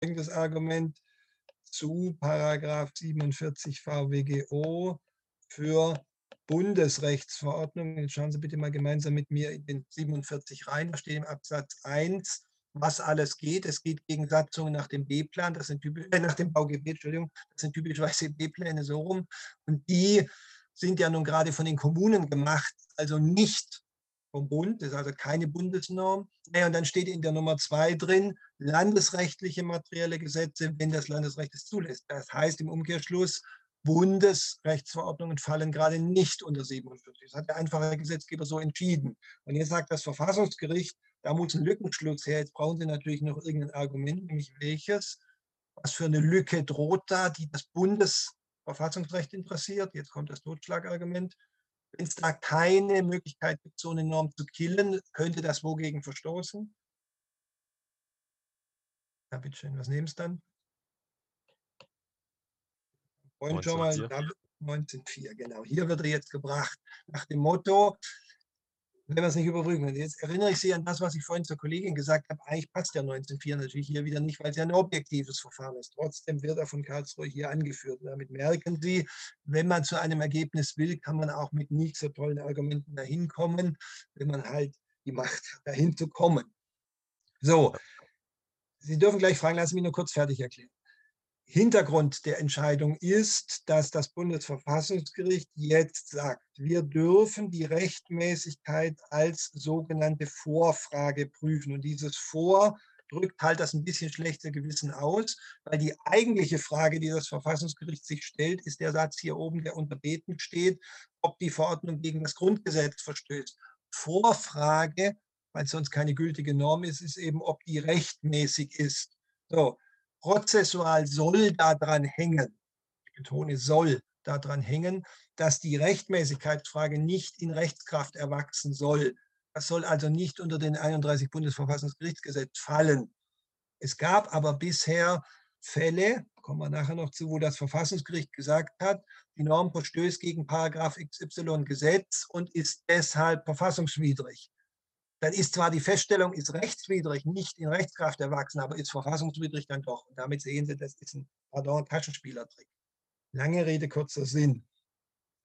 folgendes Argument zu Paragraph 47 VWGO für Bundesrechtsverordnung. Jetzt schauen Sie bitte mal gemeinsam mit mir in den 47 rein. Da steht im Absatz 1, was alles geht. Es geht gegen Satzungen nach dem B-Plan, das sind typisch, äh, nach dem VGB, Entschuldigung, das sind typischerweise B-Pläne so rum. Und die sind ja nun gerade von den Kommunen gemacht, also nicht vom Bund, das ist also keine Bundesnorm. Naja, und dann steht in der Nummer zwei drin, landesrechtliche materielle Gesetze, wenn das Landesrecht es zulässt. Das heißt im Umkehrschluss, Bundesrechtsverordnungen fallen gerade nicht unter 47. Das hat der einfache Gesetzgeber so entschieden. Und jetzt sagt das Verfassungsgericht, da muss ein Lückenschluss her. Jetzt brauchen Sie natürlich noch irgendein Argument, nämlich welches. Was für eine Lücke droht da, die das Bundesverfassungsrecht interessiert? Jetzt kommt das Totschlagargument. Wenn es da keine Möglichkeit gibt, so eine Norm zu killen, könnte das wogegen verstoßen? Ja, bitteschön, was nehmen Sie dann? Und schon mal 19.4, genau. Hier wird er jetzt gebracht nach dem Motto, wenn wir es nicht können. Jetzt erinnere ich Sie an das, was ich vorhin zur Kollegin gesagt habe. Eigentlich passt der 19.4 natürlich hier wieder nicht, weil es ja ein objektives Verfahren ist. Trotzdem wird er von Karlsruhe hier angeführt. Damit merken Sie, wenn man zu einem Ergebnis will, kann man auch mit nicht so tollen Argumenten dahin kommen, wenn man halt die Macht hat, dahin zu kommen. So, Sie dürfen gleich fragen, lassen Sie mich nur kurz fertig erklären. Hintergrund der Entscheidung ist, dass das Bundesverfassungsgericht jetzt sagt, wir dürfen die Rechtmäßigkeit als sogenannte Vorfrage prüfen. Und dieses Vor drückt halt das ein bisschen schlechte Gewissen aus, weil die eigentliche Frage, die das Verfassungsgericht sich stellt, ist der Satz hier oben, der unter Beten steht, ob die Verordnung gegen das Grundgesetz verstößt. Vorfrage, weil es sonst keine gültige Norm ist, ist eben, ob die rechtmäßig ist. So, prozessual soll daran hängen, ich betone soll daran hängen, dass die Rechtmäßigkeitsfrage nicht in Rechtskraft erwachsen soll. Das soll also nicht unter den 31 Bundesverfassungsgerichtsgesetz fallen. Es gab aber bisher Fälle, kommen wir nachher noch zu, wo das Verfassungsgericht gesagt hat, die Norm verstößt gegen Paragraph XY Gesetz und ist deshalb verfassungswidrig dann ist zwar die Feststellung, ist rechtswidrig, nicht in Rechtskraft erwachsen, aber ist verfassungswidrig dann doch. Und damit sehen Sie, das ist ein, pardon, Taschenspielertrick. Lange Rede, kurzer Sinn.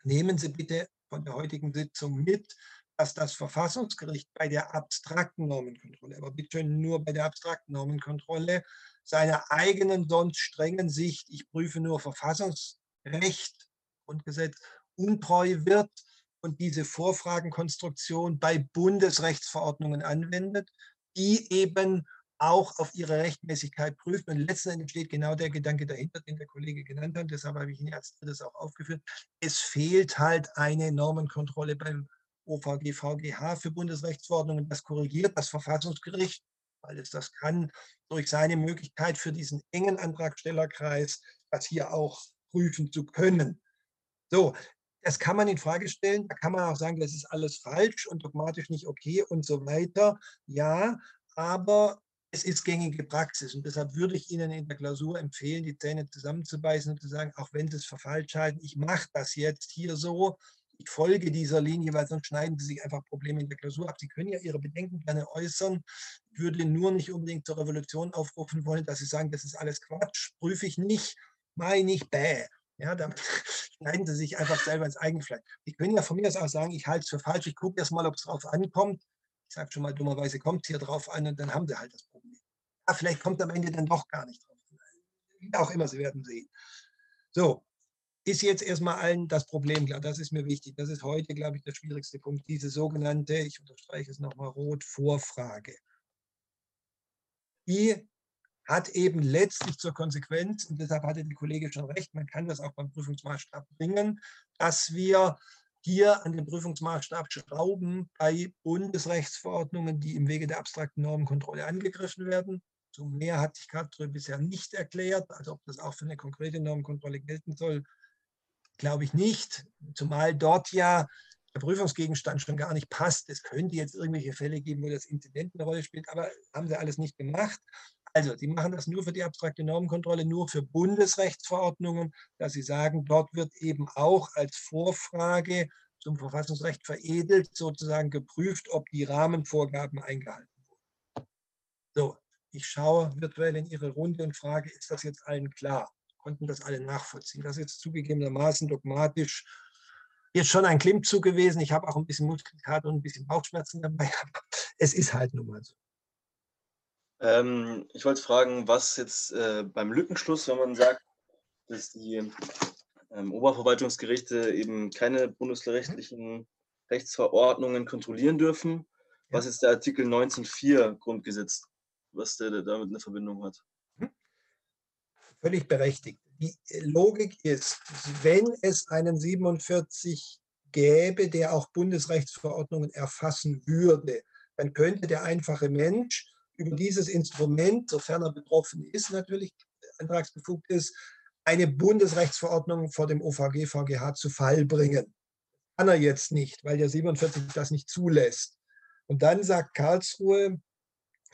Nehmen Sie bitte von der heutigen Sitzung mit, dass das Verfassungsgericht bei der abstrakten Normenkontrolle, aber bitte nur bei der abstrakten Normenkontrolle, seiner eigenen sonst strengen Sicht, ich prüfe nur Verfassungsrecht, Grundgesetz, untreu wird und diese Vorfragenkonstruktion bei Bundesrechtsverordnungen anwendet, die eben auch auf ihre Rechtmäßigkeit prüfen. Und letzten Endes steht genau der Gedanke dahinter, den der Kollege genannt hat. Deshalb habe ich ihn als drittes auch aufgeführt. Es fehlt halt eine Normenkontrolle beim OVG, VGH für Bundesrechtsverordnungen. Das korrigiert das Verfassungsgericht, weil es das kann, durch seine Möglichkeit für diesen engen Antragstellerkreis, das hier auch prüfen zu können. So, das kann man in Frage stellen. Da kann man auch sagen, das ist alles falsch und dogmatisch nicht okay und so weiter. Ja, aber es ist gängige Praxis und deshalb würde ich Ihnen in der Klausur empfehlen, die Zähne zusammenzubeißen und zu sagen, auch wenn Sie es für falsch halten, ich mache das jetzt hier so, ich folge dieser Linie, weil sonst schneiden Sie sich einfach Probleme in der Klausur ab. Sie können ja Ihre Bedenken gerne äußern. Ich würde nur nicht unbedingt zur Revolution aufrufen wollen, dass Sie sagen, das ist alles Quatsch, prüfe ich nicht, meine ich, bäh. Ja, dann schneiden sie sich einfach selber ins Eigenfleisch. Ich können ja von mir aus auch sagen, ich halte es für falsch, ich gucke erst mal, ob es drauf ankommt. Ich sage schon mal, dummerweise kommt es hier drauf an und dann haben sie halt das Problem. Ja, vielleicht kommt am Ende dann doch gar nicht drauf. Wie auch immer, sie werden sehen. So, ist jetzt erstmal allen das Problem klar. Das ist mir wichtig. Das ist heute, glaube ich, der schwierigste Punkt. Diese sogenannte, ich unterstreiche es nochmal rot, Vorfrage. Die hat eben letztlich zur Konsequenz, und deshalb hatte die Kollegin schon recht, man kann das auch beim Prüfungsmaßstab bringen, dass wir hier an den Prüfungsmaßstab schrauben bei Bundesrechtsverordnungen, die im Wege der abstrakten Normenkontrolle angegriffen werden. So mehr hat sich Karlsruhe bisher nicht erklärt, also ob das auch für eine konkrete Normenkontrolle gelten soll, glaube ich nicht. Zumal dort ja der Prüfungsgegenstand schon gar nicht passt. Es könnte jetzt irgendwelche Fälle geben, wo das Inzident eine Rolle spielt, aber haben sie alles nicht gemacht. Also, Sie machen das nur für die abstrakte Normenkontrolle, nur für Bundesrechtsverordnungen, dass Sie sagen, dort wird eben auch als Vorfrage zum Verfassungsrecht veredelt, sozusagen geprüft, ob die Rahmenvorgaben eingehalten wurden. So, Ich schaue virtuell in Ihre Runde und frage, ist das jetzt allen klar? Konnten das alle nachvollziehen? Das ist jetzt zugegebenermaßen dogmatisch jetzt schon ein Klimmzug gewesen. Ich habe auch ein bisschen Muskelkater und ein bisschen Bauchschmerzen dabei. es ist halt nun mal so. Ähm, ich wollte fragen, was jetzt äh, beim Lückenschluss, wenn man sagt, dass die ähm, Oberverwaltungsgerichte eben keine bundesrechtlichen Rechtsverordnungen kontrollieren dürfen, ja. was ist der Artikel 19.4 Grundgesetz, was der, der damit eine Verbindung hat? Hm? Völlig berechtigt. Die Logik ist, wenn es einen 47 gäbe, der auch Bundesrechtsverordnungen erfassen würde, dann könnte der einfache Mensch über dieses Instrument, sofern er betroffen ist, natürlich antragsbefugt ist, eine Bundesrechtsverordnung vor dem OVG, VGH zu Fall bringen. Kann er jetzt nicht, weil der 47 das nicht zulässt. Und dann sagt Karlsruhe,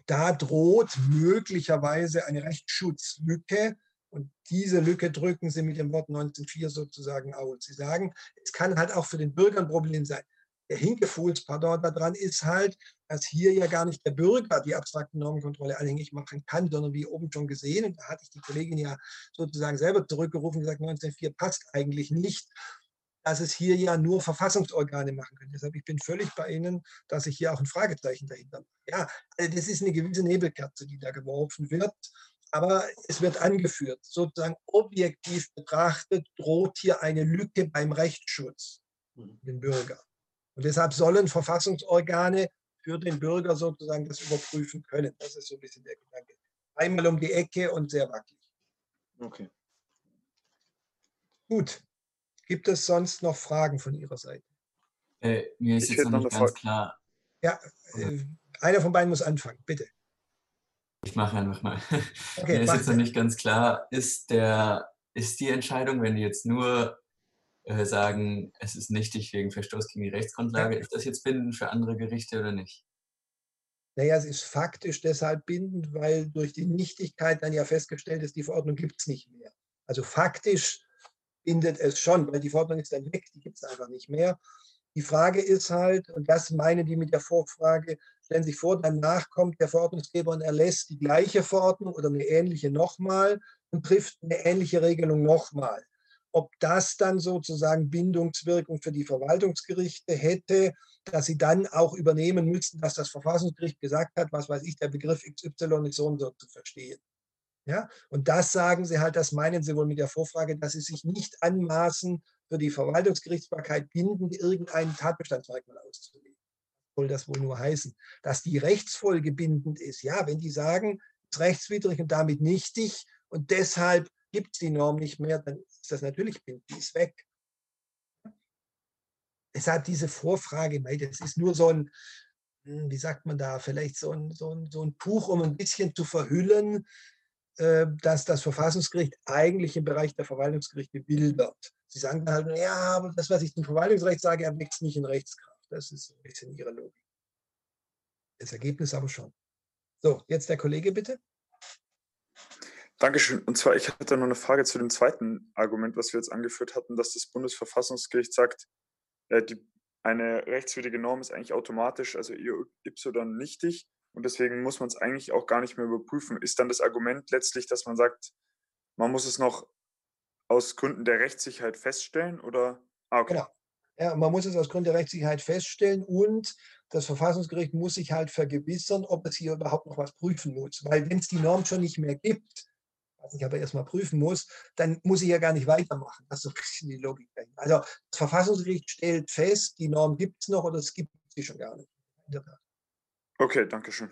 da droht möglicherweise eine Rechtsschutzlücke. Und diese Lücke drücken Sie mit dem Wort 19.4 sozusagen aus. Sie sagen, es kann halt auch für den Bürger ein Problem sein der Hinkefuhlspardon daran ist halt, dass hier ja gar nicht der Bürger die abstrakte Normenkontrolle anhängig machen kann, sondern wie oben schon gesehen, und da hatte ich die Kollegin ja sozusagen selber zurückgerufen und gesagt, 1904 passt eigentlich nicht, dass es hier ja nur Verfassungsorgane machen können. Deshalb ich bin völlig bei Ihnen, dass ich hier auch ein Fragezeichen dahinter mache. Ja, also das ist eine gewisse Nebelkerze, die da geworfen wird. Aber es wird angeführt, sozusagen objektiv betrachtet, droht hier eine Lücke beim Rechtsschutz den Bürger. Und deshalb sollen Verfassungsorgane für den Bürger sozusagen das überprüfen können. Das ist so ein bisschen der Gedanke. Einmal um die Ecke und sehr wackelig. Okay. Gut. Gibt es sonst noch Fragen von Ihrer Seite? Äh, mir ist ich jetzt noch nicht ganz klar. Ja, äh, einer von beiden muss anfangen, bitte. Ich mache einfach mal. Okay, mir ist jetzt noch nicht ganz klar, ist, der, ist die Entscheidung, wenn die jetzt nur äh, sagen, es ist nichtig wegen Verstoß gegen die Rechtsgrundlage. Ist das jetzt bindend für andere Gerichte oder nicht? Naja, es ist faktisch deshalb bindend, weil durch die Nichtigkeit dann ja festgestellt ist, die Verordnung gibt es nicht mehr. Also faktisch bindet es schon, weil die Verordnung ist dann weg, die gibt es einfach nicht mehr. Die Frage ist halt, und das meinen die mit der Vorfrage, stellen sich vor, danach kommt der Verordnungsgeber und erlässt die gleiche Verordnung oder eine ähnliche nochmal und trifft eine ähnliche Regelung nochmal. Ob das dann sozusagen Bindungswirkung für die Verwaltungsgerichte hätte, dass sie dann auch übernehmen müssten, dass das Verfassungsgericht gesagt hat, was weiß ich, der Begriff XY ist so und so zu verstehen. Ja, und das sagen sie halt, das meinen sie wohl mit der Vorfrage, dass sie sich nicht anmaßen, für die Verwaltungsgerichtsbarkeit bindend irgendeinen Tatbestandsmerkmal auszulegen. Soll das wohl nur heißen? Dass die Rechtsfolge bindend ist. Ja, wenn die sagen, es ist rechtswidrig und damit nichtig und deshalb gibt es die Norm nicht mehr, dann ist das natürlich Bild, die ist weg. Deshalb diese Vorfrage, das ist nur so ein, hm, wie sagt man da, vielleicht so ein, so ein, so ein Tuch, um ein bisschen zu verhüllen, äh, dass das Verfassungsgericht eigentlich im Bereich der Verwaltungsgerichte wildert. Sie sagen dann halt, ja, aber das, was ich zum Verwaltungsrecht sage, es nicht in Rechtskraft. Das ist ein bisschen Ihre Logik. Das Ergebnis aber schon. So, jetzt der Kollege bitte. Dankeschön. Und zwar, ich hatte noch eine Frage zu dem zweiten Argument, was wir jetzt angeführt hatten, dass das Bundesverfassungsgericht sagt, äh, die, eine rechtswidrige Norm ist eigentlich automatisch, also Y nichtig und deswegen muss man es eigentlich auch gar nicht mehr überprüfen. Ist dann das Argument letztlich, dass man sagt, man muss es noch aus Gründen der Rechtssicherheit feststellen oder? Ah, okay. Genau. Ja, man muss es aus Gründen der Rechtssicherheit feststellen und das Verfassungsgericht muss sich halt vergewissern, ob es hier überhaupt noch was prüfen muss. Weil wenn es die Norm schon nicht mehr gibt, was ich aber erstmal prüfen muss, dann muss ich ja gar nicht weitermachen. Das ist so ein bisschen die Logik. Also das Verfassungsgericht stellt fest, die Norm gibt es noch oder es gibt sie schon gar nicht. Okay, danke schön.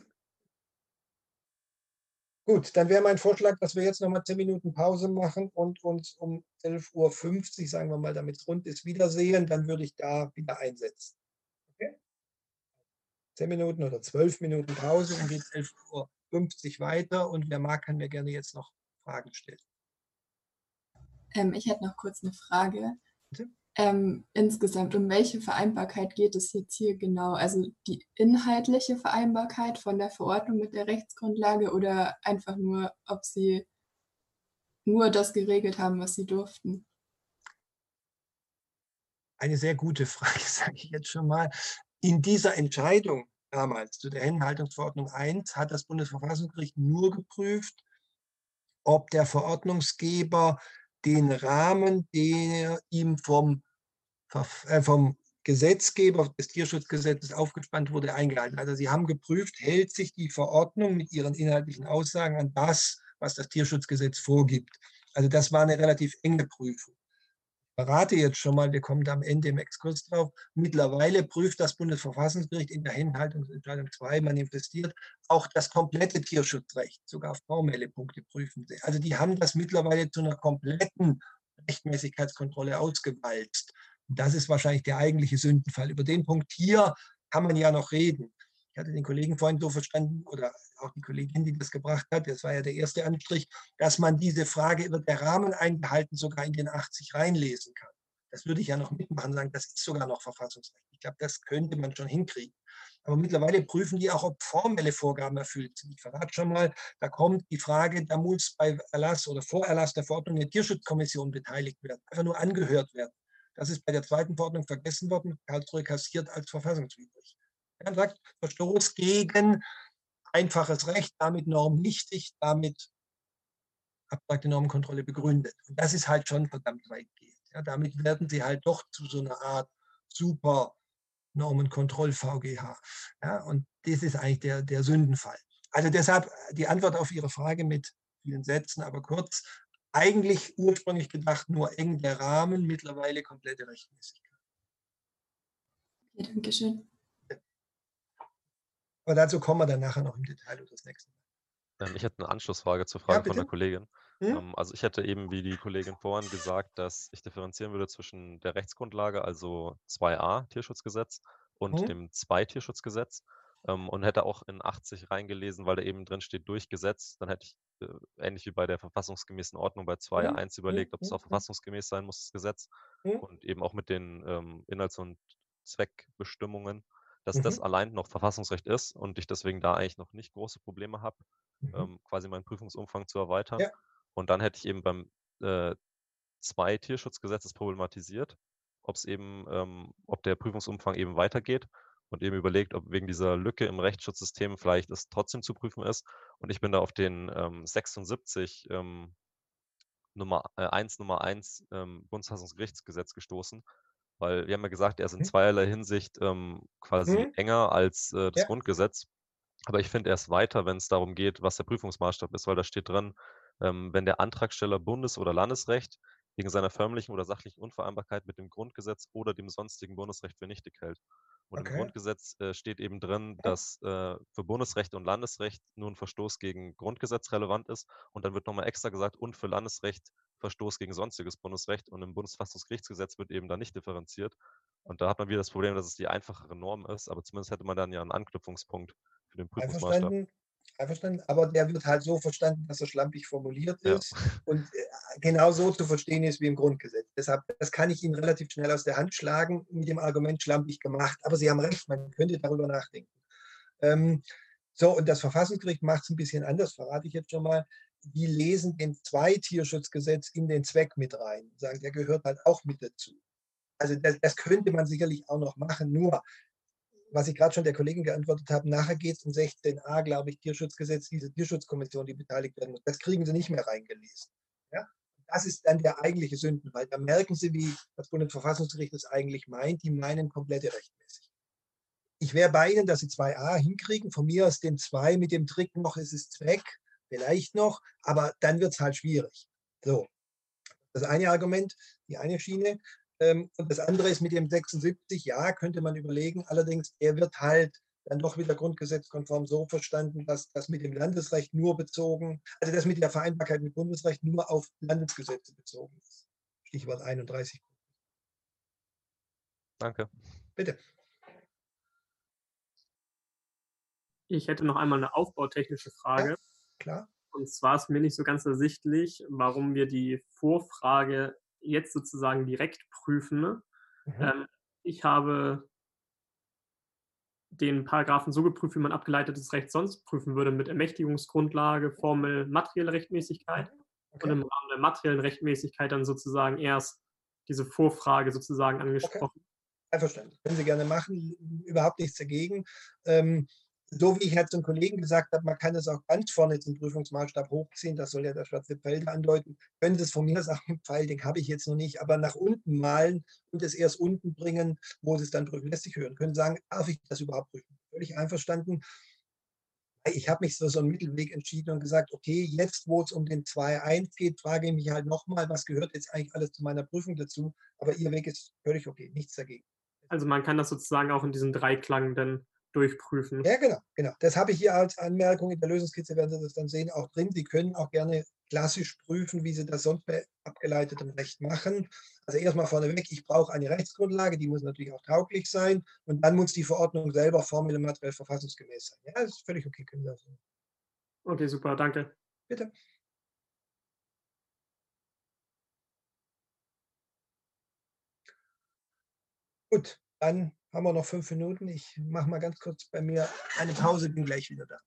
Gut, dann wäre mein Vorschlag, dass wir jetzt nochmal zehn Minuten Pause machen und uns um 11.50 Uhr, sagen wir mal, damit es rund ist, wiedersehen. Dann würde ich da wieder einsetzen. Okay? Zehn Minuten oder zwölf Minuten Pause und geht 11.50 Uhr weiter. Und wer mag, kann mir gerne jetzt noch Fragen stellt. Ähm, ich hätte noch kurz eine Frage. Ähm, insgesamt, um welche Vereinbarkeit geht es jetzt hier genau? Also die inhaltliche Vereinbarkeit von der Verordnung mit der Rechtsgrundlage oder einfach nur, ob Sie nur das geregelt haben, was Sie durften? Eine sehr gute Frage, sage ich jetzt schon mal. In dieser Entscheidung damals zu der Händlerhaltungsverordnung 1 hat das Bundesverfassungsgericht nur geprüft, ob der Verordnungsgeber den Rahmen, der ihm vom, äh, vom Gesetzgeber des Tierschutzgesetzes aufgespannt wurde, eingehalten. Also sie haben geprüft, hält sich die Verordnung mit ihren inhaltlichen Aussagen an das, was das Tierschutzgesetz vorgibt. Also das war eine relativ enge Prüfung verrate jetzt schon mal, wir kommen am Ende im Exkurs drauf. Mittlerweile prüft das Bundesverfassungsgericht in der Hinhaltungsentscheidung 2 manifestiert auch das komplette Tierschutzrecht, sogar formelle Punkte prüfen sie. Also die haben das mittlerweile zu einer kompletten Rechtmäßigkeitskontrolle ausgewalzt. Das ist wahrscheinlich der eigentliche Sündenfall. Über den Punkt hier kann man ja noch reden. Ich hatte den Kollegen vorhin so verstanden, oder auch die Kollegin, die das gebracht hat, das war ja der erste Anstrich, dass man diese Frage, wird der Rahmen eingehalten, sogar in den 80 reinlesen kann. Das würde ich ja noch mitmachen, sagen, das ist sogar noch Verfassungsrecht. Ich glaube, das könnte man schon hinkriegen. Aber mittlerweile prüfen die auch, ob formelle Vorgaben erfüllt sind. Ich verrate schon mal, da kommt die Frage, da muss bei Erlass oder Vorerlass der Verordnung eine Tierschutzkommission beteiligt werden, einfach nur angehört werden. Das ist bei der zweiten Verordnung vergessen worden, Karlsruhe kassiert als verfassungswidrig. Er sagt, Verstoß gegen einfaches Recht, damit normnichtig, damit abstrakte Normenkontrolle begründet. Und das ist halt schon verdammt weitgehend. Ja, damit werden sie halt doch zu so einer Art super Normenkontroll-VGH. Ja, und das ist eigentlich der, der Sündenfall. Also deshalb die Antwort auf Ihre Frage mit vielen Sätzen, aber kurz. Eigentlich ursprünglich gedacht nur eng der Rahmen, mittlerweile komplette Rechtmäßigkeit. Ja, Dankeschön. Aber dazu kommen wir dann nachher noch im Detail oder das nächste Mal. Ähm, ich hätte eine Anschlussfrage zur Frage ja, von der Kollegin. Hm? Ähm, also ich hätte eben, wie die Kollegin vorhin gesagt, dass ich differenzieren würde zwischen der Rechtsgrundlage, also 2a Tierschutzgesetz und hm? dem 2 Tierschutzgesetz ähm, und hätte auch in 80 reingelesen, weil da eben drin steht durch Gesetz. Dann hätte ich äh, ähnlich wie bei der verfassungsgemäßen Ordnung bei 2.1 hm? überlegt, ob es auch verfassungsgemäß sein muss, das Gesetz. Und eben auch mit den Inhalts- und Zweckbestimmungen dass mhm. das allein noch Verfassungsrecht ist und ich deswegen da eigentlich noch nicht große Probleme habe, mhm. ähm, quasi meinen Prüfungsumfang zu erweitern. Ja. Und dann hätte ich eben beim äh, zwei Tierschutzgesetzes problematisiert, ob es eben, ähm, ob der Prüfungsumfang eben weitergeht und eben überlegt, ob wegen dieser Lücke im Rechtsschutzsystem vielleicht es trotzdem zu prüfen ist. Und ich bin da auf den ähm, 76 ähm, Nummer äh, 1 Nummer 1 ähm, Bundesverfassungsgerichtsgesetz gestoßen, weil wir haben ja gesagt, er ist in mhm. zweierlei Hinsicht ähm, quasi mhm. enger als äh, das ja. Grundgesetz. Aber ich finde, er ist weiter, wenn es darum geht, was der Prüfungsmaßstab ist, weil da steht drin, ähm, wenn der Antragsteller Bundes- oder Landesrecht wegen seiner förmlichen oder sachlichen Unvereinbarkeit mit dem Grundgesetz oder dem sonstigen Bundesrecht für nichtig hält. Und okay. im Grundgesetz äh, steht eben drin, dass äh, für Bundesrecht und Landesrecht nur ein Verstoß gegen Grundgesetz relevant ist. Und dann wird nochmal extra gesagt, und für Landesrecht Verstoß gegen sonstiges Bundesrecht. Und im Bundesverfassungsgerichtsgesetz wird eben da nicht differenziert. Und da hat man wieder das Problem, dass es die einfachere Norm ist. Aber zumindest hätte man dann ja einen Anknüpfungspunkt für den Prüfungsmaßstab. Einverstanden? Aber der wird halt so verstanden, dass er schlampig formuliert ist ja. und äh, genau so zu verstehen ist wie im Grundgesetz. Deshalb, das kann ich Ihnen relativ schnell aus der Hand schlagen, mit dem Argument schlampig gemacht. Aber Sie haben recht, man könnte darüber nachdenken. Ähm, so, und das Verfassungsgericht macht es ein bisschen anders, verrate ich jetzt schon mal. Die lesen den Zwei-Tierschutzgesetz in den Zweck mit rein, sagen, der gehört halt auch mit dazu. Also das, das könnte man sicherlich auch noch machen, nur was ich gerade schon der Kollegin geantwortet habe, nachher geht es um 16a, glaube ich, Tierschutzgesetz, diese Tierschutzkommission, die beteiligt werden muss. Das kriegen sie nicht mehr reingelesen. Ja? Das ist dann der eigentliche Sündenfall. Da merken Sie, wie das Bundesverfassungsgericht es eigentlich meint. Die meinen komplette rechtmäßig. Ich wäre bei Ihnen, dass Sie 2a hinkriegen. Von mir aus den 2 mit dem Trick noch, ist es Zweck, vielleicht noch, aber dann wird es halt schwierig. So, das eine Argument, die eine Schiene. Ähm, und das andere ist mit dem 76, ja, könnte man überlegen. Allerdings, er wird halt dann doch wieder grundgesetzkonform so verstanden, dass das mit dem Landesrecht nur bezogen, also das mit der Vereinbarkeit mit Bundesrecht nur auf Landesgesetze bezogen ist. Stichwort 31. Danke. Bitte. Ich hätte noch einmal eine aufbautechnische Frage. Ja, klar. Und zwar ist mir nicht so ganz ersichtlich, warum wir die Vorfrage jetzt sozusagen direkt prüfen. Mhm. Ähm, ich habe den Paragraphen so geprüft, wie man abgeleitetes Recht sonst prüfen würde, mit Ermächtigungsgrundlage, Formel, materielle Rechtmäßigkeit mhm. okay. und im Rahmen der materiellen Rechtmäßigkeit dann sozusagen erst diese Vorfrage sozusagen angesprochen. Einverstanden. Können Sie gerne machen. Überhaupt nichts dagegen. Ähm, so wie ich halt zum Kollegen gesagt habe, man kann es auch ganz vorne zum Prüfungsmaßstab hochziehen, das soll ja der schwarze Pfeil andeuten. Können Sie es von mir sagen, Pfeil, den habe ich jetzt noch nicht, aber nach unten malen und es erst unten bringen, wo Sie es dann prüfen lässt sich hören. Können sagen, darf ich das überhaupt prüfen? Völlig einverstanden. Ich habe mich für so einen Mittelweg entschieden und gesagt, okay, jetzt, wo es um den 2.1 geht, frage ich mich halt nochmal, was gehört jetzt eigentlich alles zu meiner Prüfung dazu? Aber Ihr Weg ist völlig okay, nichts dagegen. Also man kann das sozusagen auch in diesem Dreiklang dann durchprüfen. Ja, genau, genau. Das habe ich hier als Anmerkung in der Lösungskizze, werden Sie das dann sehen, auch drin. Sie können auch gerne klassisch prüfen, wie Sie das sonst bei abgeleitetem Recht machen. Also erstmal vorneweg, ich brauche eine Rechtsgrundlage, die muss natürlich auch tauglich sein und dann muss die Verordnung selber formell und materiell verfassungsgemäß sein. Ja, das ist völlig okay, können Sie so. Okay, super, danke. Bitte. Gut, dann haben wir noch fünf Minuten. Ich mache mal ganz kurz bei mir eine Pause, bin gleich wieder da.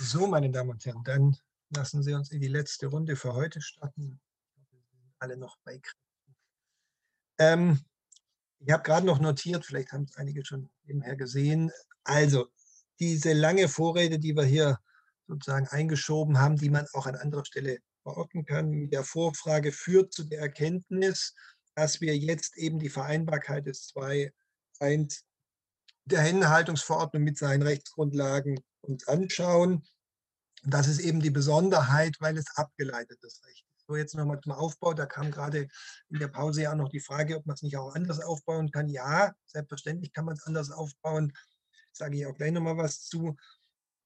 So, meine Damen und Herren, dann lassen Sie uns in die letzte Runde für heute starten. Alle noch bei ähm, Ich habe gerade noch notiert, vielleicht haben es einige schon nebenher gesehen. Also, diese lange Vorrede, die wir hier sozusagen eingeschoben haben, die man auch an anderer Stelle verorten kann, mit der Vorfrage führt zu der Erkenntnis, dass wir jetzt eben die Vereinbarkeit des 2.1 der Händenhaltungsverordnung mit seinen Rechtsgrundlagen uns anschauen. Das ist eben die Besonderheit, weil es abgeleitetes Recht ist. So, jetzt nochmal zum Aufbau. Da kam gerade in der Pause ja noch die Frage, ob man es nicht auch anders aufbauen kann. Ja, selbstverständlich kann man es anders aufbauen. Sage ich auch gleich nochmal was zu.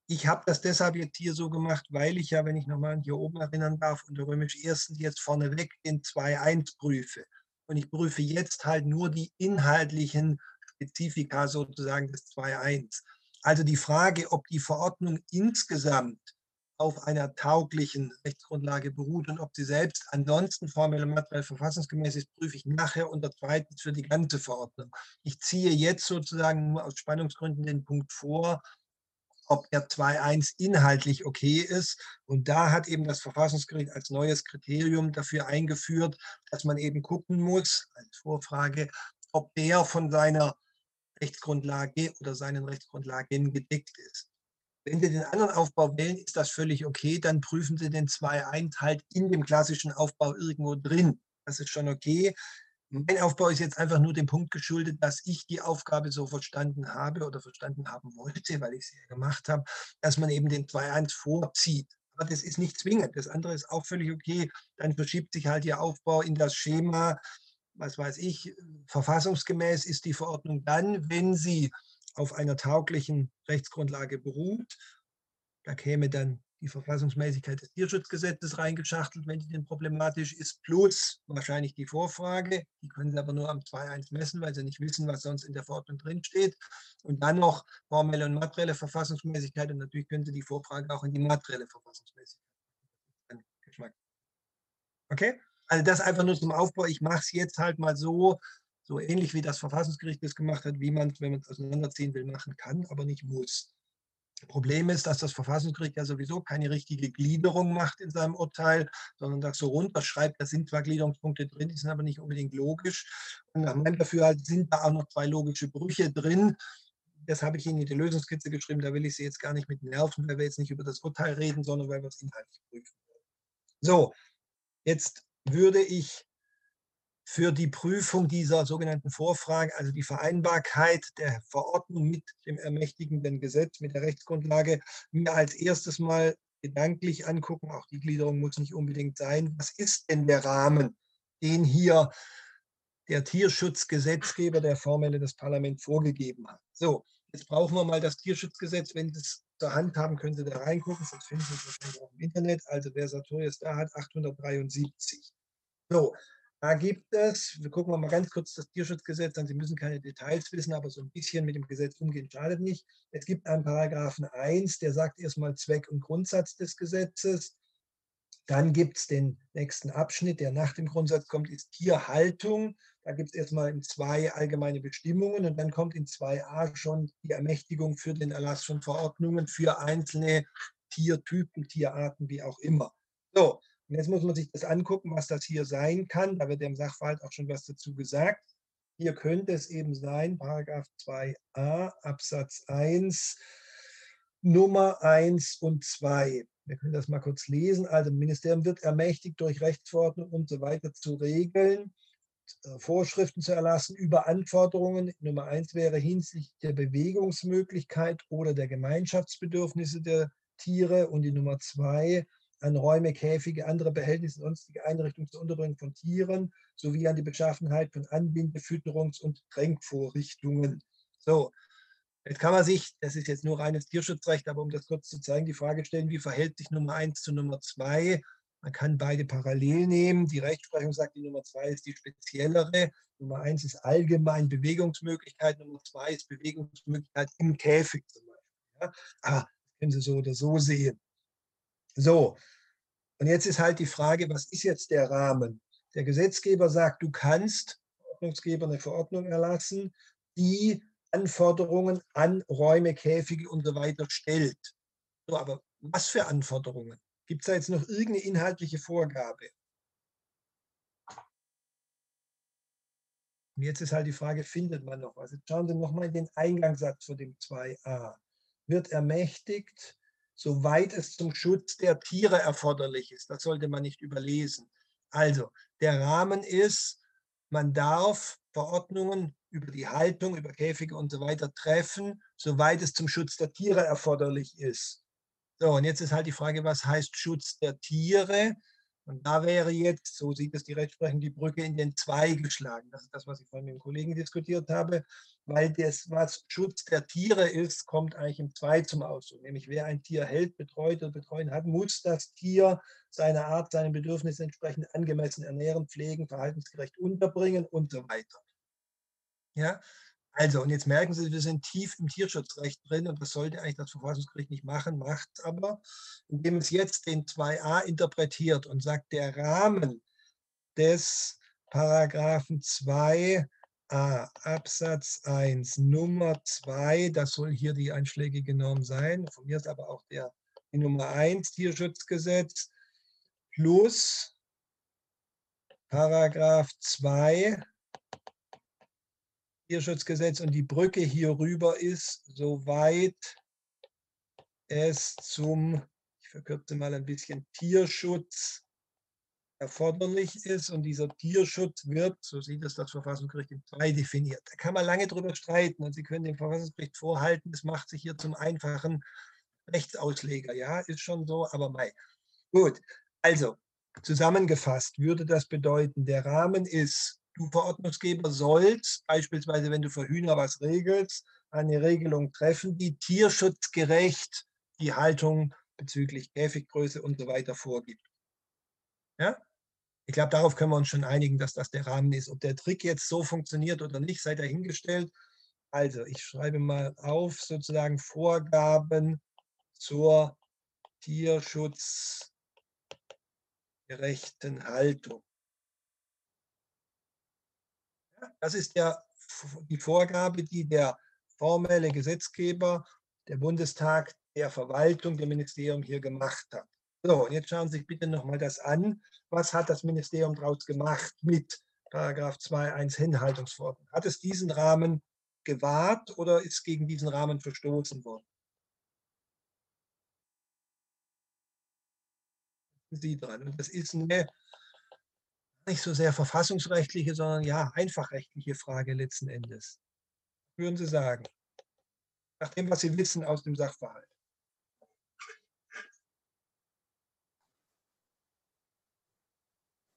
Ich habe das deshalb jetzt hier so gemacht, weil ich ja, wenn ich nochmal hier oben erinnern darf, unter römisch ersten jetzt vorneweg den 2.1 prüfe. Und ich prüfe jetzt halt nur die inhaltlichen Spezifika sozusagen des 2.1. Also die Frage, ob die Verordnung insgesamt auf einer tauglichen Rechtsgrundlage beruht und ob sie selbst ansonsten formell und materiell verfassungsgemäß ist, prüfe ich nachher unter zweitens für die ganze Verordnung. Ich ziehe jetzt sozusagen nur aus Spannungsgründen den Punkt vor, ob der 2.1 inhaltlich okay ist. Und da hat eben das Verfassungsgericht als neues Kriterium dafür eingeführt, dass man eben gucken muss, als Vorfrage, ob der von seiner Rechtsgrundlage oder seinen Rechtsgrundlagen gedeckt ist. Wenn Sie den anderen Aufbau wählen, ist das völlig okay. Dann prüfen Sie den 2.1 halt in dem klassischen Aufbau irgendwo drin. Das ist schon okay. Mein Aufbau ist jetzt einfach nur dem Punkt geschuldet, dass ich die Aufgabe so verstanden habe oder verstanden haben wollte, weil ich sie ja gemacht habe, dass man eben den 2.1 vorzieht. Aber das ist nicht zwingend. Das andere ist auch völlig okay. Dann verschiebt sich halt Ihr Aufbau in das Schema, was weiß ich, verfassungsgemäß ist die Verordnung dann, wenn sie auf einer tauglichen Rechtsgrundlage beruht. Da käme dann die Verfassungsmäßigkeit des Tierschutzgesetzes reingeschachtelt, wenn die denn problematisch ist, plus wahrscheinlich die Vorfrage. Die können Sie aber nur am 2.1 messen, weil Sie nicht wissen, was sonst in der Verordnung drinsteht. Und dann noch formelle und materielle Verfassungsmäßigkeit. Und natürlich können Sie die Vorfrage auch in die materielle Verfassungsmäßigkeit. Okay? Also das einfach nur zum Aufbau. Ich mache es jetzt halt mal so, so ähnlich wie das Verfassungsgericht es gemacht hat, wie man es, wenn man es auseinanderziehen will, machen kann, aber nicht muss. Problem ist, dass das Verfassungsgericht ja sowieso keine richtige Gliederung macht in seinem Urteil, sondern das so runterschreibt. Da sind zwar Gliederungspunkte drin, die sind aber nicht unbedingt logisch. Und nach meinem Dafürhalten sind da auch noch zwei logische Brüche drin. Das habe ich Ihnen in die Lösungskizze geschrieben, da will ich Sie jetzt gar nicht mit nerven, weil wir jetzt nicht über das Urteil reden, sondern weil wir es inhaltlich prüfen. So, jetzt würde ich für die Prüfung dieser sogenannten Vorfrage, also die Vereinbarkeit der Verordnung mit dem ermächtigenden Gesetz, mit der Rechtsgrundlage, mir als erstes mal gedanklich angucken. Auch die Gliederung muss nicht unbedingt sein. Was ist denn der Rahmen, den hier der Tierschutzgesetzgeber, der formelle das Parlament vorgegeben hat? So, jetzt brauchen wir mal das Tierschutzgesetz. Wenn es zur Hand haben, können Sie da reingucken. Sonst finden Sie wahrscheinlich auch im Internet. Also wer Sartorius da hat, 873. So, da gibt es, wir gucken mal ganz kurz das Tierschutzgesetz an, Sie müssen keine Details wissen, aber so ein bisschen mit dem Gesetz umgehen schadet nicht. Es gibt einen Paragraphen 1, der sagt erstmal Zweck und Grundsatz des Gesetzes. Dann gibt es den nächsten Abschnitt, der nach dem Grundsatz kommt, ist Tierhaltung. Da gibt es erstmal zwei allgemeine Bestimmungen und dann kommt in 2a schon die Ermächtigung für den Erlass von Verordnungen für einzelne Tiertypen, Tierarten, wie auch immer. So, und jetzt muss man sich das angucken, was das hier sein kann. Da wird dem Sachverhalt auch schon was dazu gesagt. Hier könnte es eben sein, Paragraph 2a Absatz 1, Nummer 1 und 2. Wir können das mal kurz lesen. Also, das Ministerium wird ermächtigt, durch Rechtsverordnung und so weiter zu regeln, äh, Vorschriften zu erlassen über Anforderungen. Nummer 1 wäre hinsichtlich der Bewegungsmöglichkeit oder der Gemeinschaftsbedürfnisse der Tiere. Und die Nummer 2 an Räume, Käfige, andere Behältnisse, sonstige Einrichtungen zur Unterbringung von Tieren sowie an die Beschaffenheit von Anbinde-, Fütterungs- und Tränkvorrichtungen. So, jetzt kann man sich, das ist jetzt nur reines Tierschutzrecht, aber um das kurz zu zeigen, die Frage stellen, wie verhält sich Nummer 1 zu Nummer 2? Man kann beide parallel nehmen. Die Rechtsprechung sagt, die Nummer 2 ist die speziellere. Nummer 1 ist allgemein Bewegungsmöglichkeit, Nummer 2 ist Bewegungsmöglichkeit im Käfig zum Beispiel. Ja? Aber das können Sie so oder so sehen. So, und jetzt ist halt die Frage, was ist jetzt der Rahmen? Der Gesetzgeber sagt, du kannst Ordnungsgeber eine Verordnung erlassen, die Anforderungen an Räume, Käfige und so weiter stellt. So, aber Was für Anforderungen? Gibt es da jetzt noch irgendeine inhaltliche Vorgabe? Und jetzt ist halt die Frage, findet man noch was? Jetzt schauen Sie nochmal in den Eingangssatz von dem 2a. Wird ermächtigt, soweit es zum Schutz der Tiere erforderlich ist. Das sollte man nicht überlesen. Also, der Rahmen ist, man darf Verordnungen über die Haltung, über Käfige und so weiter treffen, soweit es zum Schutz der Tiere erforderlich ist. So, und jetzt ist halt die Frage, was heißt Schutz der Tiere? Und da wäre jetzt, so sieht es die Rechtsprechung, die Brücke in den Zwei geschlagen. Das ist das, was ich vorhin mit dem Kollegen diskutiert habe, weil das, was Schutz der Tiere ist, kommt eigentlich im Zwei zum Ausdruck. Nämlich, wer ein Tier hält, betreut oder betreuen hat, muss das Tier seiner Art, seinen Bedürfnissen entsprechend angemessen ernähren, pflegen, verhaltensgerecht unterbringen und so weiter. Ja, also, und jetzt merken Sie, wir sind tief im Tierschutzrecht drin und das sollte eigentlich das Verfassungsgericht nicht machen, macht es aber, indem es jetzt den 2a interpretiert und sagt, der Rahmen des Paragraphen 2a Absatz 1 Nummer 2, das soll hier die einschlägige Norm sein, von mir ist aber auch der die Nummer 1 Tierschutzgesetz plus Paragraph 2 Tierschutzgesetz und die Brücke hier rüber ist, soweit es zum, ich verkürze mal ein bisschen, Tierschutz erforderlich ist. Und dieser Tierschutz wird, so sieht es das Verfassungsgericht in zwei definiert. Da kann man lange drüber streiten und Sie können dem Verfassungsgericht vorhalten, es macht sich hier zum einfachen Rechtsausleger. Ja, ist schon so, aber mei. Gut, also zusammengefasst würde das bedeuten, der Rahmen ist du Verordnungsgeber sollst, beispielsweise wenn du für Hühner was regelst, eine Regelung treffen, die tierschutzgerecht die Haltung bezüglich Käfiggröße und so weiter vorgibt. Ja? Ich glaube, darauf können wir uns schon einigen, dass das der Rahmen ist. Ob der Trick jetzt so funktioniert oder nicht, sei dahingestellt. Also, ich schreibe mal auf, sozusagen Vorgaben zur tierschutzgerechten Haltung. Das ist ja die Vorgabe, die der formelle Gesetzgeber, der Bundestag, der Verwaltung, der Ministerium hier gemacht hat. So, und jetzt schauen Sie sich bitte nochmal das an. Was hat das Ministerium daraus gemacht mit Paragraph 2.1 Hinhaltungsverordnung? Hat es diesen Rahmen gewahrt oder ist gegen diesen Rahmen verstoßen worden? Sie dran. Und das ist eine nicht so sehr verfassungsrechtliche, sondern ja, einfach rechtliche Frage letzten Endes. Würden Sie sagen, nach dem, was Sie wissen aus dem Sachverhalt?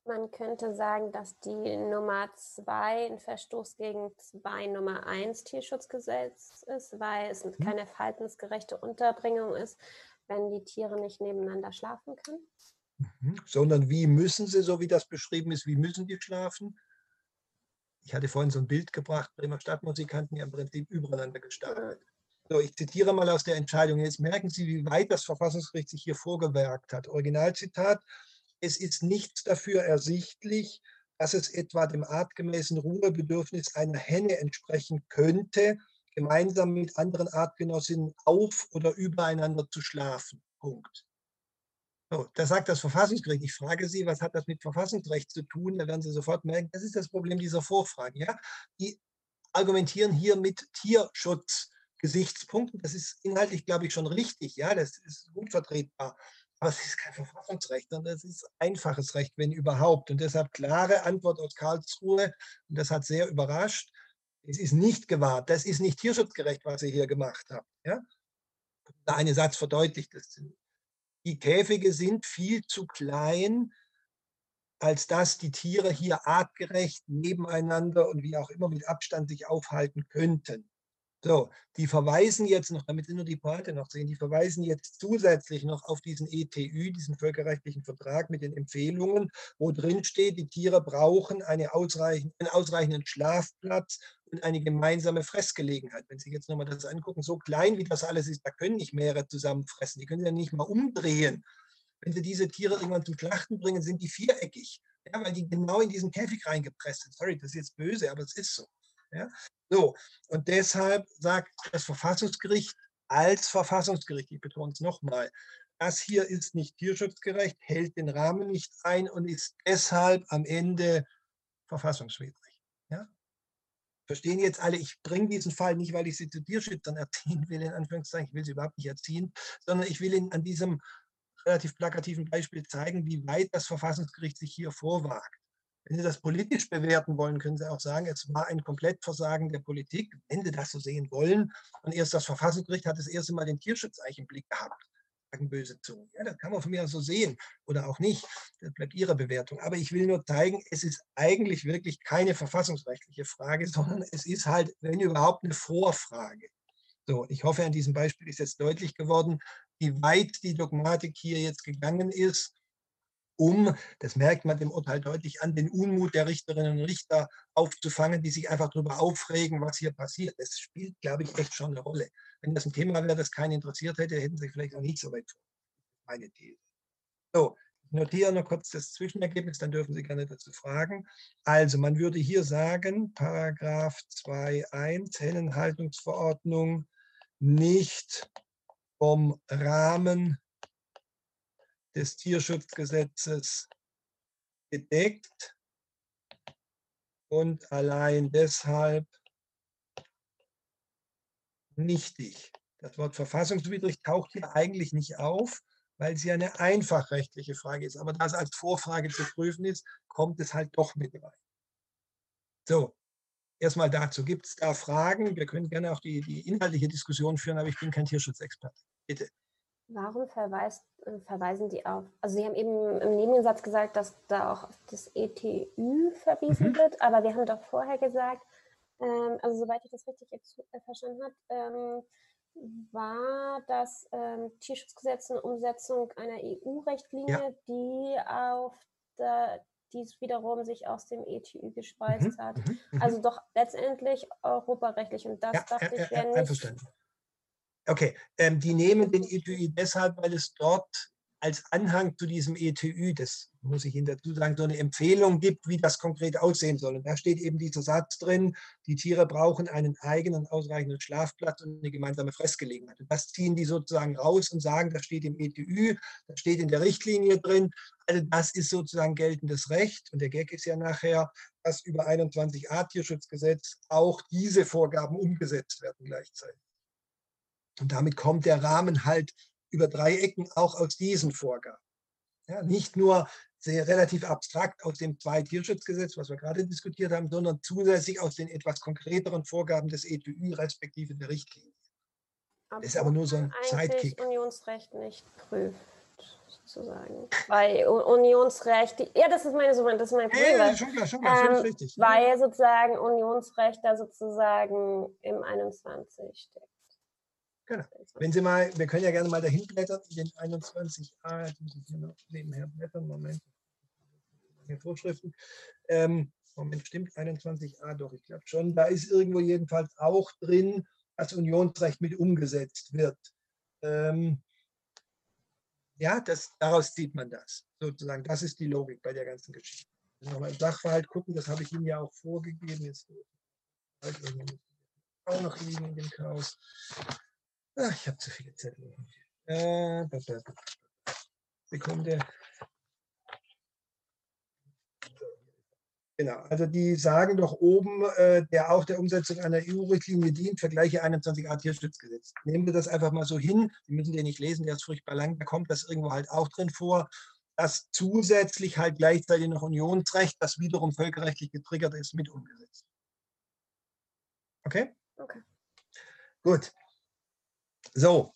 Man könnte sagen, dass die Nummer 2 ein Verstoß gegen 2 Nummer 1 Tierschutzgesetz ist, weil es mhm. keine verhaltensgerechte Unterbringung ist, wenn die Tiere nicht nebeneinander schlafen können. Mhm. Sondern wie müssen sie, so wie das beschrieben ist, wie müssen die schlafen? Ich hatte vorhin so ein Bild gebracht, Bremer Stadtmusikanten, die im Prinzip übereinander gestartet. So, ich zitiere mal aus der Entscheidung. Jetzt merken Sie, wie weit das Verfassungsgericht sich hier vorgewerkt hat. Originalzitat: Es ist nichts dafür ersichtlich, dass es etwa dem artgemäßen Ruhebedürfnis einer Henne entsprechen könnte, gemeinsam mit anderen Artgenossinnen auf oder übereinander zu schlafen. Punkt. So, das sagt das Verfassungsgericht. Ich frage Sie, was hat das mit Verfassungsrecht zu tun? Da werden Sie sofort merken, das ist das Problem dieser Vorfrage. Ja? Die argumentieren hier mit Tierschutzgesichtspunkten. Das ist inhaltlich, glaube ich, schon richtig. Ja, das ist gut vertretbar. Aber es ist kein Verfassungsrecht, sondern es ist einfaches Recht, wenn überhaupt. Und deshalb klare Antwort aus Karlsruhe. Und das hat sehr überrascht. Es ist nicht gewahrt. Das ist nicht tierschutzgerecht, was ihr hier gemacht habt. Ja? Der eine Satz verdeutlicht das die Käfige sind viel zu klein, als dass die Tiere hier artgerecht nebeneinander und wie auch immer mit Abstand sich aufhalten könnten. So, die verweisen jetzt noch, damit Sie nur die Parte noch sehen, die verweisen jetzt zusätzlich noch auf diesen ETÜ, diesen völkerrechtlichen Vertrag mit den Empfehlungen, wo drin steht, die Tiere brauchen eine ausreichend, einen ausreichenden Schlafplatz und eine gemeinsame Fressgelegenheit. Wenn Sie jetzt nochmal das angucken, so klein wie das alles ist, da können nicht mehrere zusammen fressen. Die können Sie ja nicht mal umdrehen. Wenn Sie diese Tiere irgendwann zum Schlachten bringen, sind die viereckig, ja, weil die genau in diesen Käfig reingepresst sind. Sorry, das ist jetzt böse, aber es ist so. Ja? So, und deshalb sagt das Verfassungsgericht als Verfassungsgericht, ich betone es nochmal, das hier ist nicht tierschutzgerecht, hält den Rahmen nicht ein und ist deshalb am Ende verfassungswidrig. Ja? Verstehen jetzt alle, ich bringe diesen Fall nicht, weil ich sie zu Tierschützern erziehen will, in Anführungszeichen, ich will sie überhaupt nicht erziehen, sondern ich will Ihnen an diesem relativ plakativen Beispiel zeigen, wie weit das Verfassungsgericht sich hier vorwagt. Wenn Sie das politisch bewerten wollen, können Sie auch sagen, es war ein Komplettversagen der Politik, wenn Sie das so sehen wollen. Und erst das Verfassungsgericht hat das erste Mal den Tierschutz im Blick gehabt. Sagen böse Zungen. Ja, das kann man von mir so sehen oder auch nicht. Das bleibt Ihre Bewertung. Aber ich will nur zeigen, es ist eigentlich wirklich keine verfassungsrechtliche Frage, sondern es ist halt, wenn überhaupt, eine Vorfrage. So, ich hoffe, an diesem Beispiel ist jetzt deutlich geworden, wie weit die Dogmatik hier jetzt gegangen ist um, das merkt man dem Urteil deutlich an, den Unmut der Richterinnen und Richter aufzufangen, die sich einfach darüber aufregen, was hier passiert. Das spielt, glaube ich, echt schon eine Rolle. Wenn das ein Thema wäre, das keinen interessiert hätte, hätten sie vielleicht auch nicht so weit vor. Meine These. So, ich notiere noch kurz das Zwischenergebnis, dann dürfen Sie gerne dazu fragen. Also, man würde hier sagen, Paragraph 2.1 Hennenhaltungsverordnung nicht vom Rahmen des Tierschutzgesetzes gedeckt und allein deshalb nichtig. Das Wort verfassungswidrig taucht hier eigentlich nicht auf, weil es ja eine einfachrechtliche Frage ist. Aber da es als Vorfrage zu prüfen ist, kommt es halt doch mit rein. So, erstmal dazu. Gibt es da Fragen? Wir können gerne auch die, die inhaltliche Diskussion führen, aber ich bin kein Tierschutzexperte. Bitte. Warum verweist, äh, verweisen die auf? Also Sie haben eben im Nebensatz gesagt, dass da auch auf das ETÜ verwiesen mhm. wird, aber wir haben doch vorher gesagt, ähm, also soweit ich das richtig äh, verstanden habe, ähm, war das ähm, Tierschutzgesetz eine Umsetzung einer EU-Richtlinie, ja. die auf der, die wiederum sich aus dem ETÜ gespeist mhm. hat. Mhm. mhm. Also doch letztendlich europarechtlich. Und das ja, dachte ja, ich wäre nicht Okay, ähm, die nehmen den ETÜ deshalb, weil es dort als Anhang zu diesem ETÜ, das muss ich Ihnen dazu sagen, so eine Empfehlung gibt, wie das konkret aussehen soll. Und da steht eben dieser Satz drin, die Tiere brauchen einen eigenen ausreichenden Schlafplatz und eine gemeinsame Fressgelegenheit. Und das ziehen die sozusagen raus und sagen, das steht im ETÜ, das steht in der Richtlinie drin. Also das ist sozusagen geltendes Recht. Und der Gag ist ja nachher, dass über 21a Tierschutzgesetz auch diese Vorgaben umgesetzt werden gleichzeitig. Und damit kommt der Rahmen halt über drei Ecken auch aus diesen Vorgaben. Ja, nicht nur sehr relativ abstrakt aus dem Zwei-Tierschutzgesetz, was wir gerade diskutiert haben, sondern zusätzlich aus den etwas konkreteren Vorgaben des ETÜ respektive der Richtlinie. Aber das ist aber nur so ein Sidekick. Unionsrecht nicht prüft, sozusagen. Weil Unionsrecht, ja, das ist meine, das ist mein Problem. Ja, schon klar, schon klar, ähm, richtig. Weil sozusagen Unionsrecht da sozusagen im 21 steckt. Genau. Wenn Sie mal, wir können ja gerne mal dahin blättern, in den 21a, jetzt muss ich hier noch nebenher blättern, Moment, hier Vorschriften. Ähm, Moment, stimmt 21a doch, ich glaube schon. Da ist irgendwo jedenfalls auch drin, dass Unionsrecht mit umgesetzt wird. Ähm, ja, das, daraus zieht man das sozusagen. Das ist die Logik bei der ganzen Geschichte. Nochmal im Sachverhalt gucken, das habe ich Ihnen ja auch vorgegeben. Jetzt auch noch liegen in dem Chaos. Ach, ich habe zu viele Zettel. Äh, Sekunde. Genau, also die sagen doch oben, äh, der auch der Umsetzung einer EU-Richtlinie dient, vergleiche 21a Tierschutzgesetz. Nehmen wir das einfach mal so hin. Sie müssen den nicht lesen, der ist furchtbar lang. Da kommt das irgendwo halt auch drin vor, dass zusätzlich halt gleichzeitig noch Unionsrecht, das wiederum völkerrechtlich getriggert ist, mit umgesetzt. Okay? Okay. Gut. So,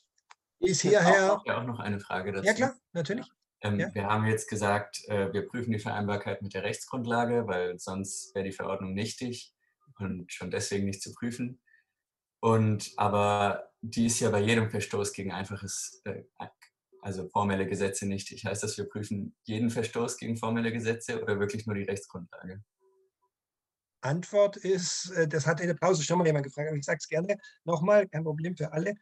ist hierher. Ich habe auch noch eine Frage dazu. Ja, klar, natürlich. Ähm, ja. Wir haben jetzt gesagt, äh, wir prüfen die Vereinbarkeit mit der Rechtsgrundlage, weil sonst wäre die Verordnung nichtig und schon deswegen nicht zu prüfen. Und aber die ist ja bei jedem Verstoß gegen einfaches, äh, also formelle Gesetze nichtig. Heißt das, wir prüfen jeden Verstoß gegen formelle Gesetze oder wirklich nur die Rechtsgrundlage? Antwort ist, äh, das hat in der Pause schon mal jemand gefragt, aber ich sage es gerne nochmal, kein Problem für alle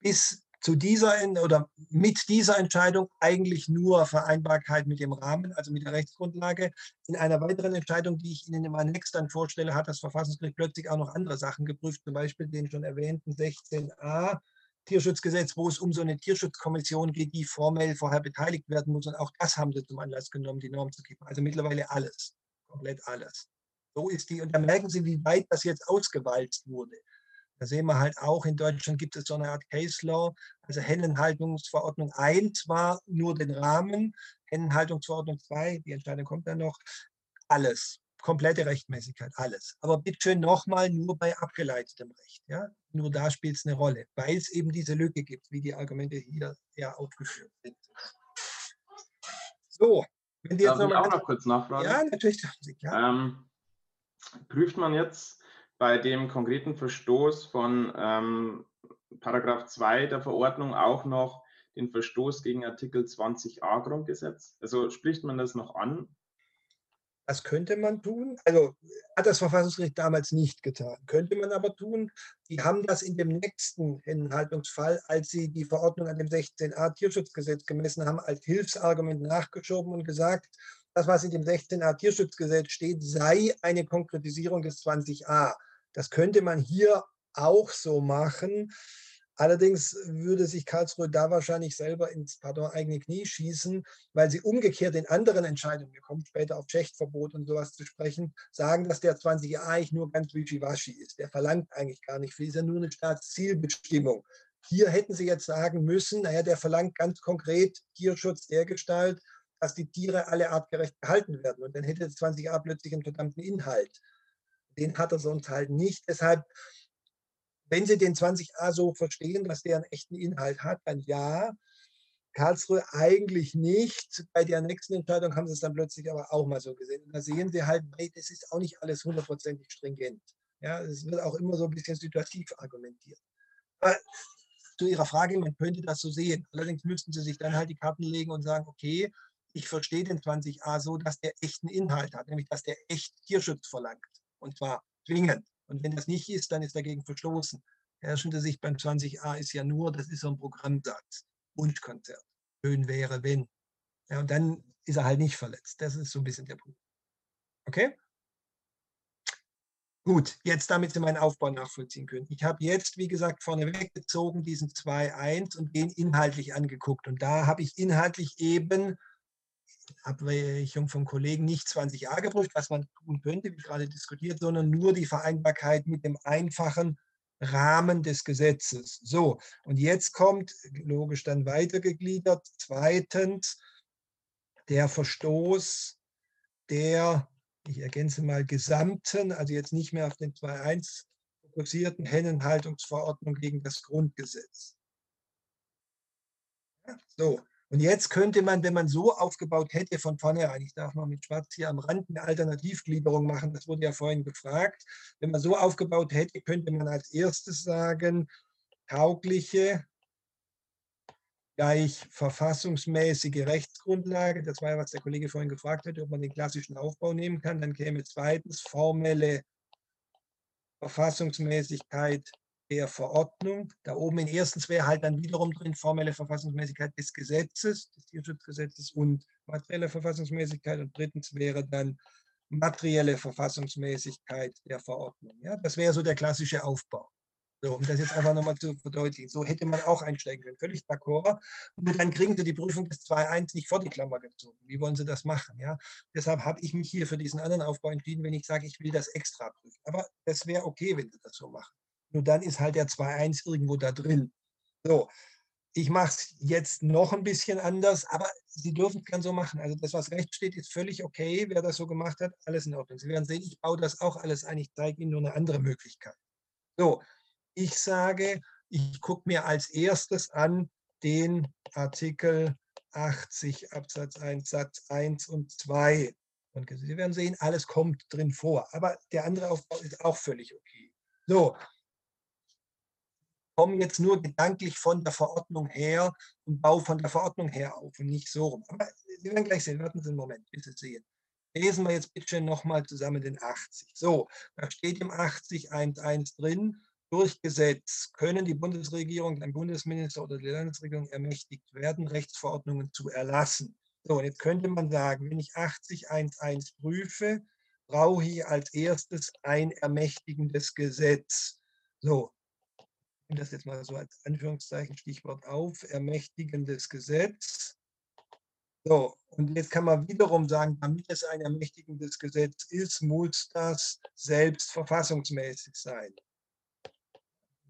bis zu dieser oder mit dieser Entscheidung eigentlich nur Vereinbarkeit mit dem Rahmen, also mit der Rechtsgrundlage. In einer weiteren Entscheidung, die ich Ihnen in meinem Next dann vorstelle, hat das Verfassungsgericht plötzlich auch noch andere Sachen geprüft, zum Beispiel den schon erwähnten 16a Tierschutzgesetz, wo es um so eine Tierschutzkommission geht, die formell vorher beteiligt werden muss. Und auch das haben sie zum Anlass genommen, die Norm zu kippen. Also mittlerweile alles, komplett alles. So ist die. Und da merken Sie, wie weit das jetzt ausgewalzt wurde. Da sehen wir halt auch, in Deutschland gibt es so eine Art Case Law. Also Hennenhaltungsverordnung 1 war nur den Rahmen, Hennenhaltungsverordnung 2, die Entscheidung kommt dann noch, alles komplette Rechtmäßigkeit, alles. Aber bitte schön nochmal nur bei abgeleitetem Recht. Ja? Nur da spielt es eine Rolle, weil es eben diese Lücke gibt, wie die Argumente hier ja aufgeführt sind. So, wenn die jetzt Darf noch ich auch noch kurz nachfragen? Ja, natürlich. Ähm, prüft man jetzt bei dem konkreten Verstoß von ähm, Paragraph 2 der Verordnung auch noch den Verstoß gegen Artikel 20a Grundgesetz? Also spricht man das noch an das könnte man tun. Also hat das Verfassungsgericht damals nicht getan. Könnte man aber tun. Die haben das in dem nächsten Hinhaltungsfall, als sie die Verordnung an dem 16a Tierschutzgesetz gemessen haben, als Hilfsargument nachgeschoben und gesagt, das, was in dem 16a Tierschutzgesetz steht, sei eine Konkretisierung des 20a. Das könnte man hier auch so machen. Allerdings würde sich Karlsruhe da wahrscheinlich selber ins pardon, eigene Knie schießen, weil sie umgekehrt in anderen Entscheidungen, wir kommen später auf Schächtverbot und sowas zu sprechen, sagen, dass der 20a eigentlich nur ganz wischiwaschi ist. Der verlangt eigentlich gar nicht viel, ist ja nur eine Staatszielbestimmung. Hier hätten sie jetzt sagen müssen, naja, der verlangt ganz konkret Tierschutz der Gestalt, dass die Tiere alle artgerecht gehalten werden. Und dann hätte das 20a plötzlich einen verdammten Inhalt. Den hat er sonst halt nicht. Deshalb wenn Sie den 20a so verstehen, dass der einen echten Inhalt hat, dann ja. Karlsruhe eigentlich nicht. Bei der nächsten Entscheidung haben sie es dann plötzlich aber auch mal so gesehen. Und da sehen Sie halt, das ist auch nicht alles hundertprozentig stringent. Ja, es wird auch immer so ein bisschen situativ argumentiert. Aber zu Ihrer Frage, man könnte das so sehen. Allerdings müssten Sie sich dann halt die Karten legen und sagen, okay, ich verstehe den 20a so, dass der echten Inhalt hat, nämlich dass der echt Tierschutz verlangt. Und zwar zwingend. Und wenn das nicht ist, dann ist dagegen verstoßen. Herrschende Sicht beim 20a ist ja nur, das ist so ein Programmsatz, Wunschkonzert. Schön wäre, wenn. Ja, und dann ist er halt nicht verletzt. Das ist so ein bisschen der Punkt. Okay? Gut, jetzt damit Sie meinen Aufbau nachvollziehen können. Ich habe jetzt, wie gesagt, vorneweg gezogen diesen 2.1 und den inhaltlich angeguckt. Und da habe ich inhaltlich eben Abweichung vom Kollegen nicht 20a geprüft, was man tun könnte, wie gerade diskutiert, sondern nur die Vereinbarkeit mit dem einfachen Rahmen des Gesetzes. So, und jetzt kommt logisch dann weitergegliedert. Zweitens, der Verstoß der, ich ergänze mal, gesamten, also jetzt nicht mehr auf den 2.1 fokussierten Hennenhaltungsverordnung gegen das Grundgesetz. so, und jetzt könnte man, wenn man so aufgebaut hätte von vornherein, ich darf mal mit Schwarz hier am Rand eine Alternativgliederung machen, das wurde ja vorhin gefragt, wenn man so aufgebaut hätte, könnte man als erstes sagen, taugliche gleich verfassungsmäßige Rechtsgrundlage, das war ja, was der Kollege vorhin gefragt hat, ob man den klassischen Aufbau nehmen kann, dann käme zweitens formelle Verfassungsmäßigkeit der Verordnung. Da oben in erstens wäre halt dann wiederum drin formelle Verfassungsmäßigkeit des Gesetzes, des Tierschutzgesetzes und materielle Verfassungsmäßigkeit. Und drittens wäre dann materielle Verfassungsmäßigkeit der Verordnung. Ja, das wäre so der klassische Aufbau. So, um das jetzt einfach nochmal zu verdeutlichen. So hätte man auch einsteigen können. Völlig d'accord. Und dann kriegen Sie die Prüfung des 2.1 nicht vor die Klammer gezogen. Wie wollen Sie das machen? Ja? Deshalb habe ich mich hier für diesen anderen Aufbau entschieden, wenn ich sage, ich will das extra prüfen. Aber das wäre okay, wenn Sie das so machen. Nur dann ist halt der 2.1 irgendwo da drin. So, ich mache es jetzt noch ein bisschen anders, aber Sie dürfen es gerne so machen. Also das, was rechts steht, ist völlig okay. Wer das so gemacht hat, alles in Ordnung. Sie werden sehen, ich baue das auch alles ein. Ich zeige Ihnen nur eine andere Möglichkeit. So, ich sage, ich gucke mir als erstes an den Artikel 80 Absatz 1 Satz 1 und 2. Und Sie werden sehen, alles kommt drin vor. Aber der andere Aufbau ist auch völlig okay. So, komme jetzt nur gedanklich von der Verordnung her und baue von der Verordnung her auf und nicht so rum. Aber Sie werden gleich sehen, warten Sie einen Moment, bis Sie sehen. Lesen wir jetzt bitte nochmal zusammen den 80. So, da steht im 80 1.1 drin, durch Gesetz können die Bundesregierung, ein Bundesminister oder die Landesregierung ermächtigt werden, Rechtsverordnungen zu erlassen. So, jetzt könnte man sagen, wenn ich 80 1.1 prüfe, brauche ich als erstes ein ermächtigendes Gesetz. So, das jetzt mal so als Anführungszeichen Stichwort auf, ermächtigendes Gesetz. So, und jetzt kann man wiederum sagen, damit es ein ermächtigendes Gesetz ist, muss das selbst verfassungsmäßig sein.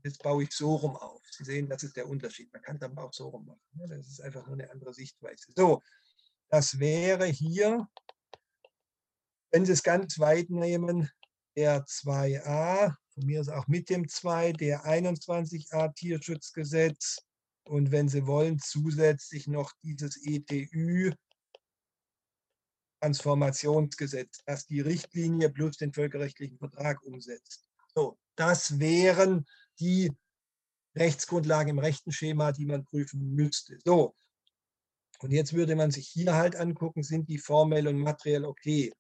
Jetzt baue ich so rum auf. Sie sehen, das ist der Unterschied. Man kann es aber auch so rum machen. Ne? Das ist einfach nur eine andere Sichtweise. So, das wäre hier, wenn Sie es ganz weit nehmen, der 2a, von mir ist auch mit dem 2, der 21a Tierschutzgesetz und wenn Sie wollen, zusätzlich noch dieses ETÜ Transformationsgesetz, das die Richtlinie plus den völkerrechtlichen Vertrag umsetzt. So, das wären die Rechtsgrundlagen im rechten Schema, die man prüfen müsste. So, und jetzt würde man sich hier halt angucken, sind die formell und materiell okay.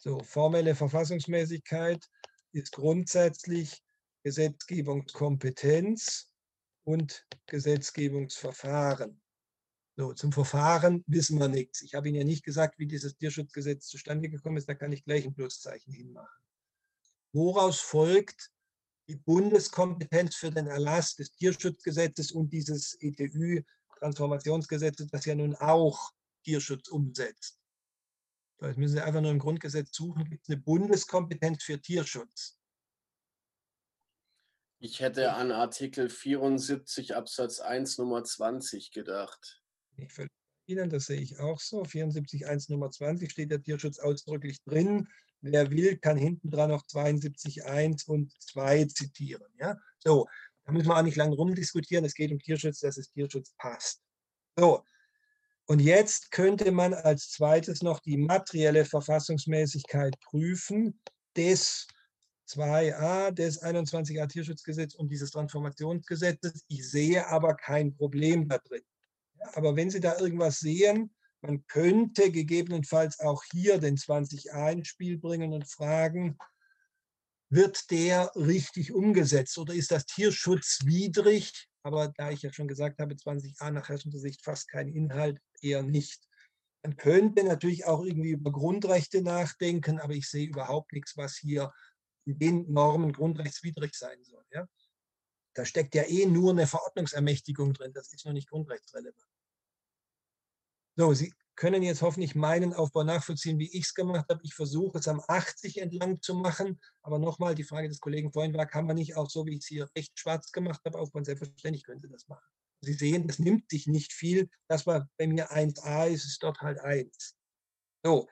So, formelle Verfassungsmäßigkeit ist grundsätzlich Gesetzgebungskompetenz und Gesetzgebungsverfahren. So, zum Verfahren wissen wir nichts. Ich habe Ihnen ja nicht gesagt, wie dieses Tierschutzgesetz zustande gekommen ist. Da kann ich gleich ein Pluszeichen hinmachen. Woraus folgt die Bundeskompetenz für den Erlass des Tierschutzgesetzes und dieses ETÜ-Transformationsgesetzes, das ja nun auch Tierschutz umsetzt? Jetzt müssen Sie einfach nur im Grundgesetz suchen, gibt es eine Bundeskompetenz für Tierschutz? Ich hätte an Artikel 74 Absatz 1 Nummer 20 gedacht. Ich völlig Ihnen, das sehe ich auch so. 74 1 Nummer 20 steht der Tierschutz ausdrücklich drin. Wer will, kann hinten dran noch 72 1 und 2 zitieren. Ja? So, da müssen wir auch nicht lange rumdiskutieren. Es geht um Tierschutz, dass es Tierschutz passt. So, und jetzt könnte man als zweites noch die materielle Verfassungsmäßigkeit prüfen des 2a des 21a Tierschutzgesetz und dieses Transformationsgesetzes. Ich sehe aber kein Problem da drin. Aber wenn Sie da irgendwas sehen, man könnte gegebenenfalls auch hier den 20a ins Spiel bringen und fragen, wird der richtig umgesetzt oder ist das tierschutzwidrig? Aber da ich ja schon gesagt habe, 20a nach herrschender Sicht fast kein Inhalt, eher nicht. Man könnte natürlich auch irgendwie über Grundrechte nachdenken, aber ich sehe überhaupt nichts, was hier in den Normen grundrechtswidrig sein soll. Ja? Da steckt ja eh nur eine Verordnungsermächtigung drin, das ist noch nicht grundrechtsrelevant. So, Sie können jetzt hoffentlich meinen Aufbau nachvollziehen, wie ich es gemacht habe. Ich versuche es am 80 entlang zu machen, aber nochmal, die Frage des Kollegen vorhin war, kann man nicht auch so, wie ich es hier recht schwarz gemacht habe, aufbauen? Selbstverständlich können Sie das machen. Sie sehen, das nimmt sich nicht viel. Das, was bei mir 1a ist, ist dort halt 1. So,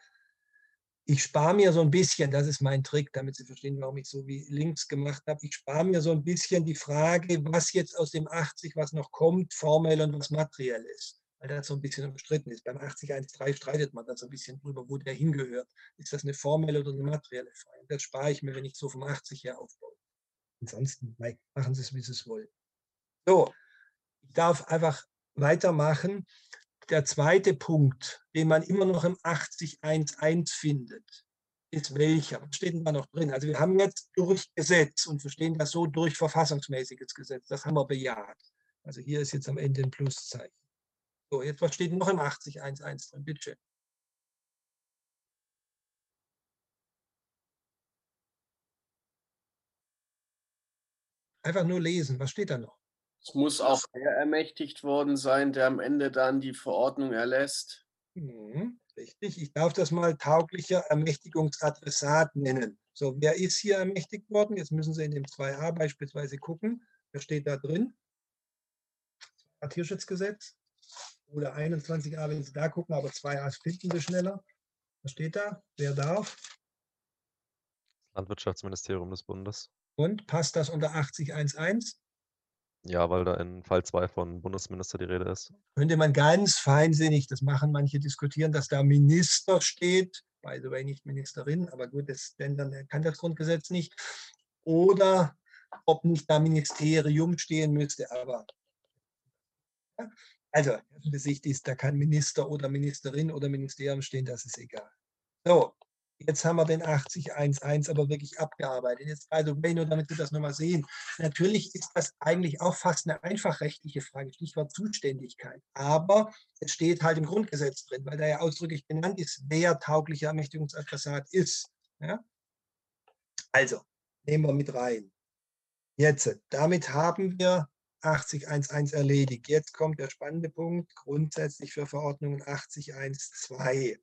ich spare mir so ein bisschen, das ist mein Trick, damit Sie verstehen, warum ich so wie links gemacht habe, ich spare mir so ein bisschen die Frage, was jetzt aus dem 80, was noch kommt, formell und was materiell ist. Weil das so ein bisschen umstritten ist. Beim 80.1.3 streitet man da so ein bisschen drüber, wo der hingehört. Ist das eine formelle oder eine materielle Frage? Das spare ich mir, wenn ich so vom 80 her aufbaue. Ansonsten machen Sie es, wie Sie es wollen. So, ich darf einfach weitermachen der zweite Punkt, den man immer noch im 80.1.1 findet, ist welcher? Was steht denn da noch drin? Also wir haben jetzt durch Gesetz und verstehen das so durch verfassungsmäßiges Gesetz. Das haben wir bejaht. Also hier ist jetzt am Ende ein Pluszeichen. So, jetzt was steht noch im 80.1.1 drin? Bitte. Einfach nur lesen. Was steht da noch? Es muss auch der ermächtigt worden sein, der am Ende dann die Verordnung erlässt. Mhm, richtig, ich darf das mal tauglicher Ermächtigungsadressat nennen. So, wer ist hier ermächtigt worden? Jetzt müssen Sie in dem 2a beispielsweise gucken. Wer steht da drin? Tierschutzgesetz oder 21a, wenn Sie da gucken, aber 2a finden Sie schneller. Was steht da? Wer darf? Landwirtschaftsministerium des Bundes. Und passt das unter 8011? Ja, weil da in Fall 2 von Bundesminister die Rede ist. Könnte man ganz feinsinnig, das machen manche diskutieren, dass da Minister steht, by the way nicht Ministerin, aber gut, das, denn dann kann das Grundgesetz nicht. Oder ob nicht da Ministerium stehen müsste, aber ja, also Sicht ist, da kann Minister oder Ministerin oder Ministerium stehen, das ist egal. So, Jetzt haben wir den 8011 aber wirklich abgearbeitet. Jetzt, way, nur damit wir das nochmal sehen. Natürlich ist das eigentlich auch fast eine einfachrechtliche Frage, Stichwort Zuständigkeit. Aber es steht halt im Grundgesetz drin, weil da ja ausdrücklich genannt ist, wer tauglicher Ermächtigungsadressat ist. Ja? Also, nehmen wir mit rein. Jetzt, damit haben wir 80.1.1 erledigt. Jetzt kommt der spannende Punkt, grundsätzlich für Verordnungen 80.1.2.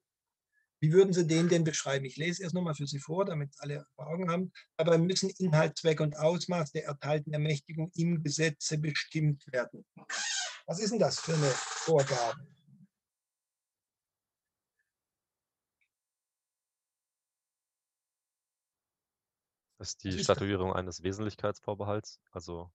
Wie würden Sie den denn beschreiben? Ich lese erst nochmal für Sie vor, damit alle vor Augen haben. Dabei müssen Inhalt, Zweck und Ausmaß der erteilten Ermächtigung im Gesetze bestimmt werden. Was ist denn das für eine Vorgabe? Das ist die Statuierung eines Wesentlichkeitsvorbehalts. Also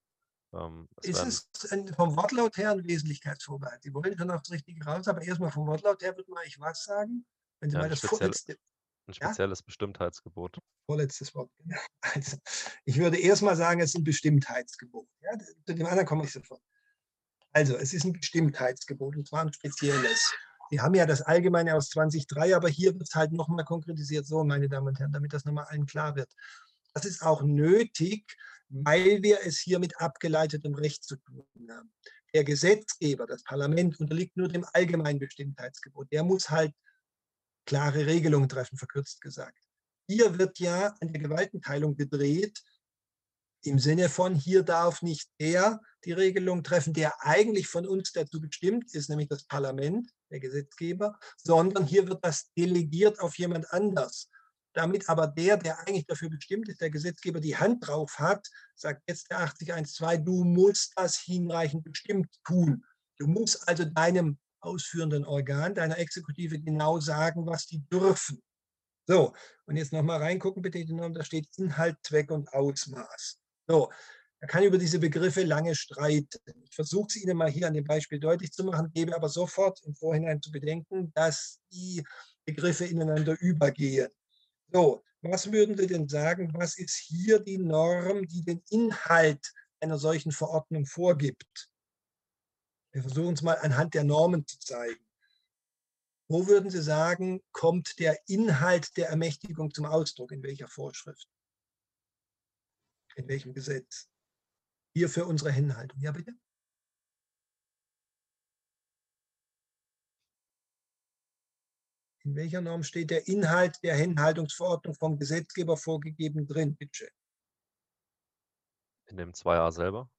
ähm, ist es vom Wortlaut her ein Wesentlichkeitsvorbehalt? Sie wollen schon aufs Richtige raus, aber erstmal vom Wortlaut her würde man ich was sagen? Wenn Sie ja, mal das speziell, vorletzte. Ein spezielles ja? Bestimmtheitsgebot. Vorletztes Wort. Genau. Also, ich würde erstmal sagen, es ist ein Bestimmtheitsgebot. Ja, zu dem anderen komme ich sofort. Also, es ist ein Bestimmtheitsgebot und zwar ein spezielles. Sie haben ja das Allgemeine aus 2003, aber hier wird es halt nochmal konkretisiert. So, meine Damen und Herren, damit das nochmal allen klar wird. Das ist auch nötig, weil wir es hier mit abgeleitetem Recht zu tun haben. Der Gesetzgeber, das Parlament, unterliegt nur dem Allgemeinbestimmtheitsgebot. Der muss halt klare Regelungen treffen, verkürzt gesagt. Hier wird ja an der Gewaltenteilung gedreht, im Sinne von, hier darf nicht der die Regelung treffen, der eigentlich von uns dazu bestimmt ist, nämlich das Parlament, der Gesetzgeber, sondern hier wird das delegiert auf jemand anders. Damit aber der, der eigentlich dafür bestimmt ist, der Gesetzgeber die Hand drauf hat, sagt jetzt der 8012, du musst das hinreichend bestimmt tun. Du musst also deinem ausführenden Organ, deiner Exekutive genau sagen, was die dürfen. So, und jetzt nochmal reingucken, bitte, da steht Inhalt, Zweck und Ausmaß. So, man kann über diese Begriffe lange streiten. Ich versuche es Ihnen mal hier an dem Beispiel deutlich zu machen, gebe aber sofort im Vorhinein zu bedenken, dass die Begriffe ineinander übergehen. So, was würden Sie denn sagen, was ist hier die Norm, die den Inhalt einer solchen Verordnung vorgibt? Wir versuchen es mal anhand der Normen zu zeigen. Wo würden Sie sagen, kommt der Inhalt der Ermächtigung zum Ausdruck? In welcher Vorschrift? In welchem Gesetz? Hier für unsere Hinhaltung. Ja, bitte? In welcher Norm steht der Inhalt der Hinhaltungsverordnung vom Gesetzgeber vorgegeben drin? Bitte. In dem 2a selber?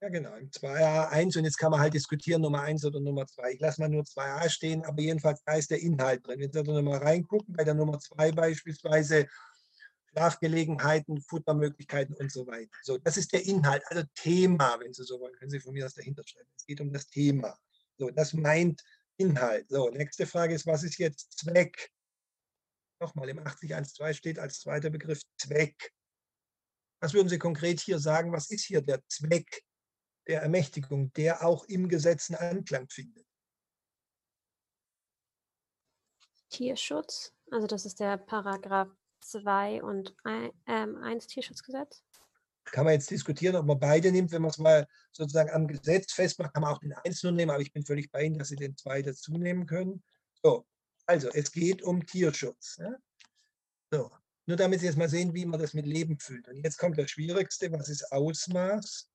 Ja, genau, im 2a 1 und jetzt kann man halt diskutieren, Nummer 1 oder Nummer 2. Ich lasse mal nur 2a stehen, aber jedenfalls da ist der Inhalt drin. Wenn Sie da nochmal reingucken, bei der Nummer 2 beispielsweise Schlafgelegenheiten, Futtermöglichkeiten und so weiter. So, das ist der Inhalt, also Thema, wenn Sie so wollen, können Sie von mir das dahinter schreiben. Es geht um das Thema. So, das meint Inhalt. So, nächste Frage ist, was ist jetzt Zweck? Nochmal, im 80.1.2 steht als zweiter Begriff Zweck. Was würden Sie konkret hier sagen? Was ist hier der Zweck der Ermächtigung, der auch im Gesetz einen Anklang findet? Tierschutz, also das ist der Paragraph 2 und 1 ähm, Tierschutzgesetz. Kann man jetzt diskutieren, ob man beide nimmt. Wenn man es mal sozusagen am Gesetz festmacht, kann man auch den 1 nur nehmen, aber ich bin völlig bei Ihnen, dass Sie den 2 dazu nehmen können. So, also es geht um Tierschutz. Ja? So, nur damit Sie jetzt mal sehen, wie man das mit Leben füllt. Und jetzt kommt das Schwierigste, was ist Ausmaß?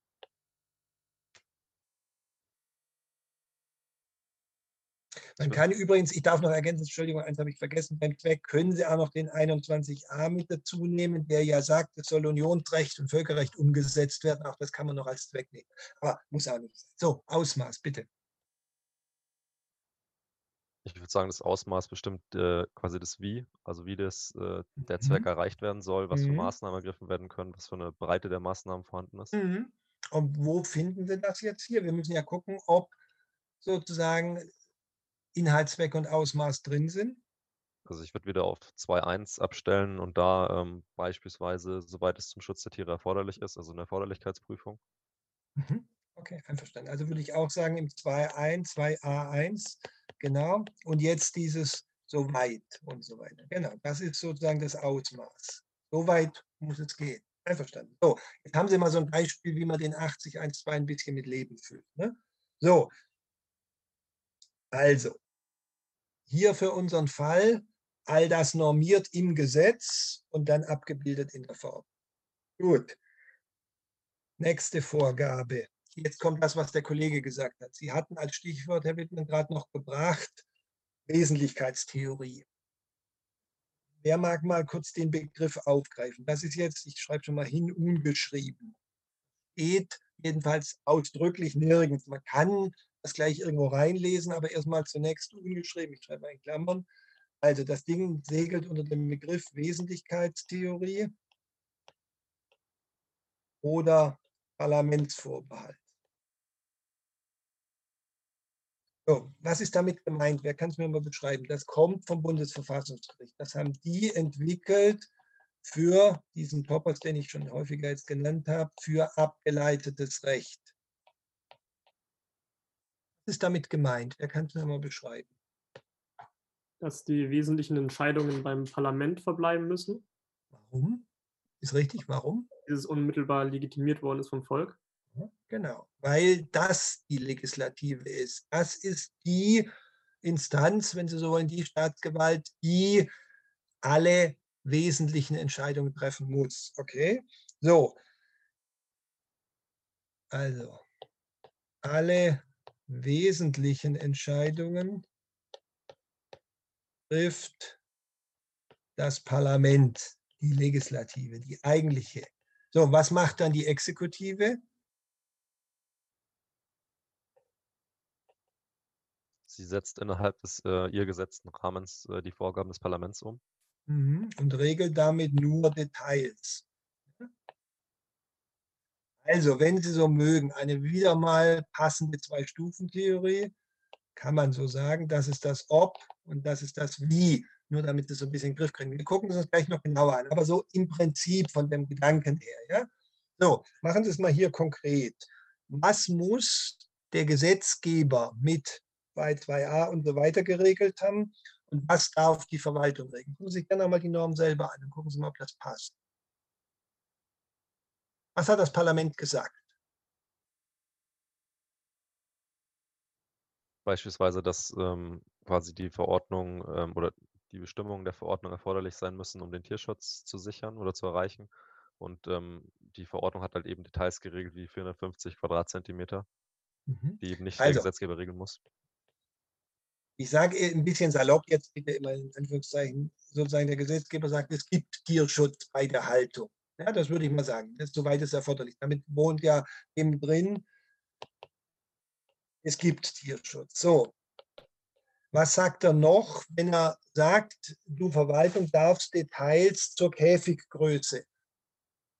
Man kann übrigens, ich darf noch ergänzen, Entschuldigung, eins habe ich vergessen, beim Zweck können Sie auch noch den 21a mit dazu nehmen, der ja sagt, es soll Unionsrecht und Völkerrecht umgesetzt werden. Auch das kann man noch als Zweck nehmen. Aber muss auch nicht sein. So, Ausmaß, bitte. Ich würde sagen, das Ausmaß bestimmt äh, quasi das Wie, also wie das, äh, der Zweck mhm. erreicht werden soll, was mhm. für Maßnahmen ergriffen werden können, was für eine Breite der Maßnahmen vorhanden ist. Mhm. Und wo finden Sie das jetzt hier? Wir müssen ja gucken, ob sozusagen Inhaltszweck und Ausmaß drin sind? Also ich würde wieder auf 2.1 abstellen und da ähm, beispielsweise, soweit es zum Schutz der Tiere erforderlich ist, also eine Erforderlichkeitsprüfung. Mhm. Okay, einverstanden. Also würde ich auch sagen im 2.1, 2a1, genau. Und jetzt dieses so weit und so weiter. Genau, das ist sozusagen das Ausmaß. So weit muss es gehen. Einverstanden. So, jetzt haben Sie mal so ein Beispiel, wie man den 80.1.2 ein bisschen mit Leben füllt. Ne? So, also, hier für unseren Fall all das normiert im Gesetz und dann abgebildet in der Form. Gut. Nächste Vorgabe. Jetzt kommt das, was der Kollege gesagt hat. Sie hatten als Stichwort, Herr Wittmann, gerade noch gebracht, Wesentlichkeitstheorie. Wer mag mal kurz den Begriff aufgreifen? Das ist jetzt, ich schreibe schon mal hin, ungeschrieben. steht jedenfalls ausdrücklich nirgends. Man kann das gleich irgendwo reinlesen, aber erstmal zunächst ungeschrieben, ich schreibe in Klammern. Also das Ding segelt unter dem Begriff Wesentlichkeitstheorie oder Parlamentsvorbehalt. So, was ist damit gemeint? Wer kann es mir mal beschreiben? Das kommt vom Bundesverfassungsgericht. Das haben die entwickelt für diesen Topos, den ich schon häufiger jetzt genannt habe, für abgeleitetes Recht. Was ist damit gemeint? Wer kann es mir mal beschreiben? Dass die wesentlichen Entscheidungen beim Parlament verbleiben müssen. Warum? Ist richtig, warum? Dieses unmittelbar legitimiert worden ist vom Volk. Genau, weil das die Legislative ist. Das ist die Instanz, wenn Sie so wollen, die Staatsgewalt, die alle wesentlichen Entscheidungen treffen muss. Okay? So. Also, alle wesentlichen Entscheidungen trifft das Parlament, die Legislative, die eigentliche. So, was macht dann die Exekutive? Sie setzt innerhalb des äh, ihr gesetzten Rahmens äh, die Vorgaben des Parlaments um. Mhm. Und regelt damit nur Details. Also, wenn Sie so mögen, eine wieder mal passende Zwei-Stufen-Theorie, kann man so sagen, das ist das Ob und das ist das Wie, nur damit Sie so ein bisschen in den Griff kriegen. Wir gucken uns das gleich noch genauer an, aber so im Prinzip von dem Gedanken her. Ja? So, machen Sie es mal hier konkret. Was muss der Gesetzgeber mit bei 2a und so weiter geregelt haben. Und was darf die Verwaltung regeln? Gucken Sie sich gerne einmal die Norm selber an und gucken Sie mal, ob das passt. Was hat das Parlament gesagt? Beispielsweise, dass ähm, quasi die Verordnung ähm, oder die Bestimmungen der Verordnung erforderlich sein müssen, um den Tierschutz zu sichern oder zu erreichen. Und ähm, die Verordnung hat halt eben Details geregelt wie 450 Quadratzentimeter, mhm. die eben nicht also, der Gesetzgeber regeln muss ich sage ein bisschen salopp jetzt bitte immer in Anführungszeichen, sozusagen der Gesetzgeber sagt, es gibt Tierschutz bei der Haltung. Ja, das würde ich mal sagen. Das, soweit ist erforderlich. Damit wohnt ja eben drin, es gibt Tierschutz. So, was sagt er noch, wenn er sagt, du Verwaltung darfst Details zur Käfiggröße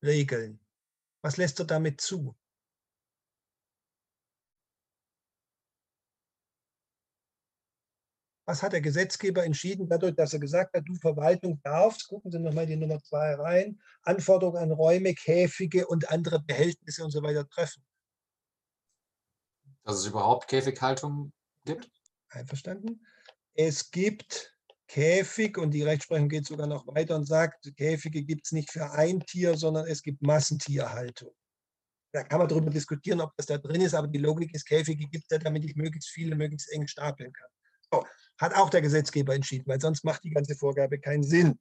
regeln? Was lässt er damit zu? Was hat der Gesetzgeber entschieden, dadurch, dass er gesagt hat, du Verwaltung darfst, gucken Sie nochmal die Nummer zwei rein, Anforderungen an Räume, Käfige und andere Behältnisse und so weiter treffen. Dass es überhaupt Käfighaltung gibt? Einverstanden. Es gibt Käfig und die Rechtsprechung geht sogar noch weiter und sagt, Käfige gibt es nicht für ein Tier, sondern es gibt Massentierhaltung. Da kann man darüber diskutieren, ob das da drin ist, aber die Logik ist, Käfige gibt es ja, damit ich möglichst viele, möglichst eng stapeln kann. So, hat auch der Gesetzgeber entschieden, weil sonst macht die ganze Vorgabe keinen Sinn.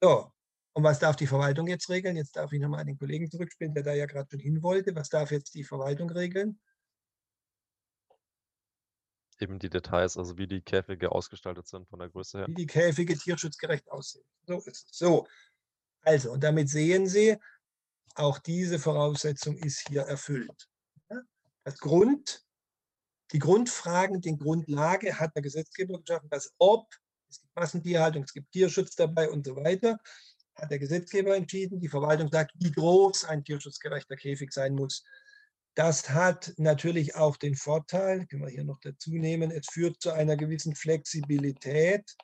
So, und was darf die Verwaltung jetzt regeln? Jetzt darf ich nochmal an den Kollegen zurückspielen, der da ja gerade schon hin wollte. Was darf jetzt die Verwaltung regeln? Eben die Details, also wie die Käfige ausgestaltet sind von der Größe her. Wie die Käfige tierschutzgerecht aussehen. So ist es. So, also, und damit sehen Sie, auch diese Voraussetzung ist hier erfüllt. Das Grund, die Grundfragen, die Grundlage hat der Gesetzgeber geschaffen, dass ob, es gibt Massentierhaltung, es gibt Tierschutz dabei und so weiter, hat der Gesetzgeber entschieden. Die Verwaltung sagt, wie groß ein tierschutzgerechter Käfig sein muss. Das hat natürlich auch den Vorteil, können wir hier noch dazu nehmen, es führt zu einer gewissen Flexibilität,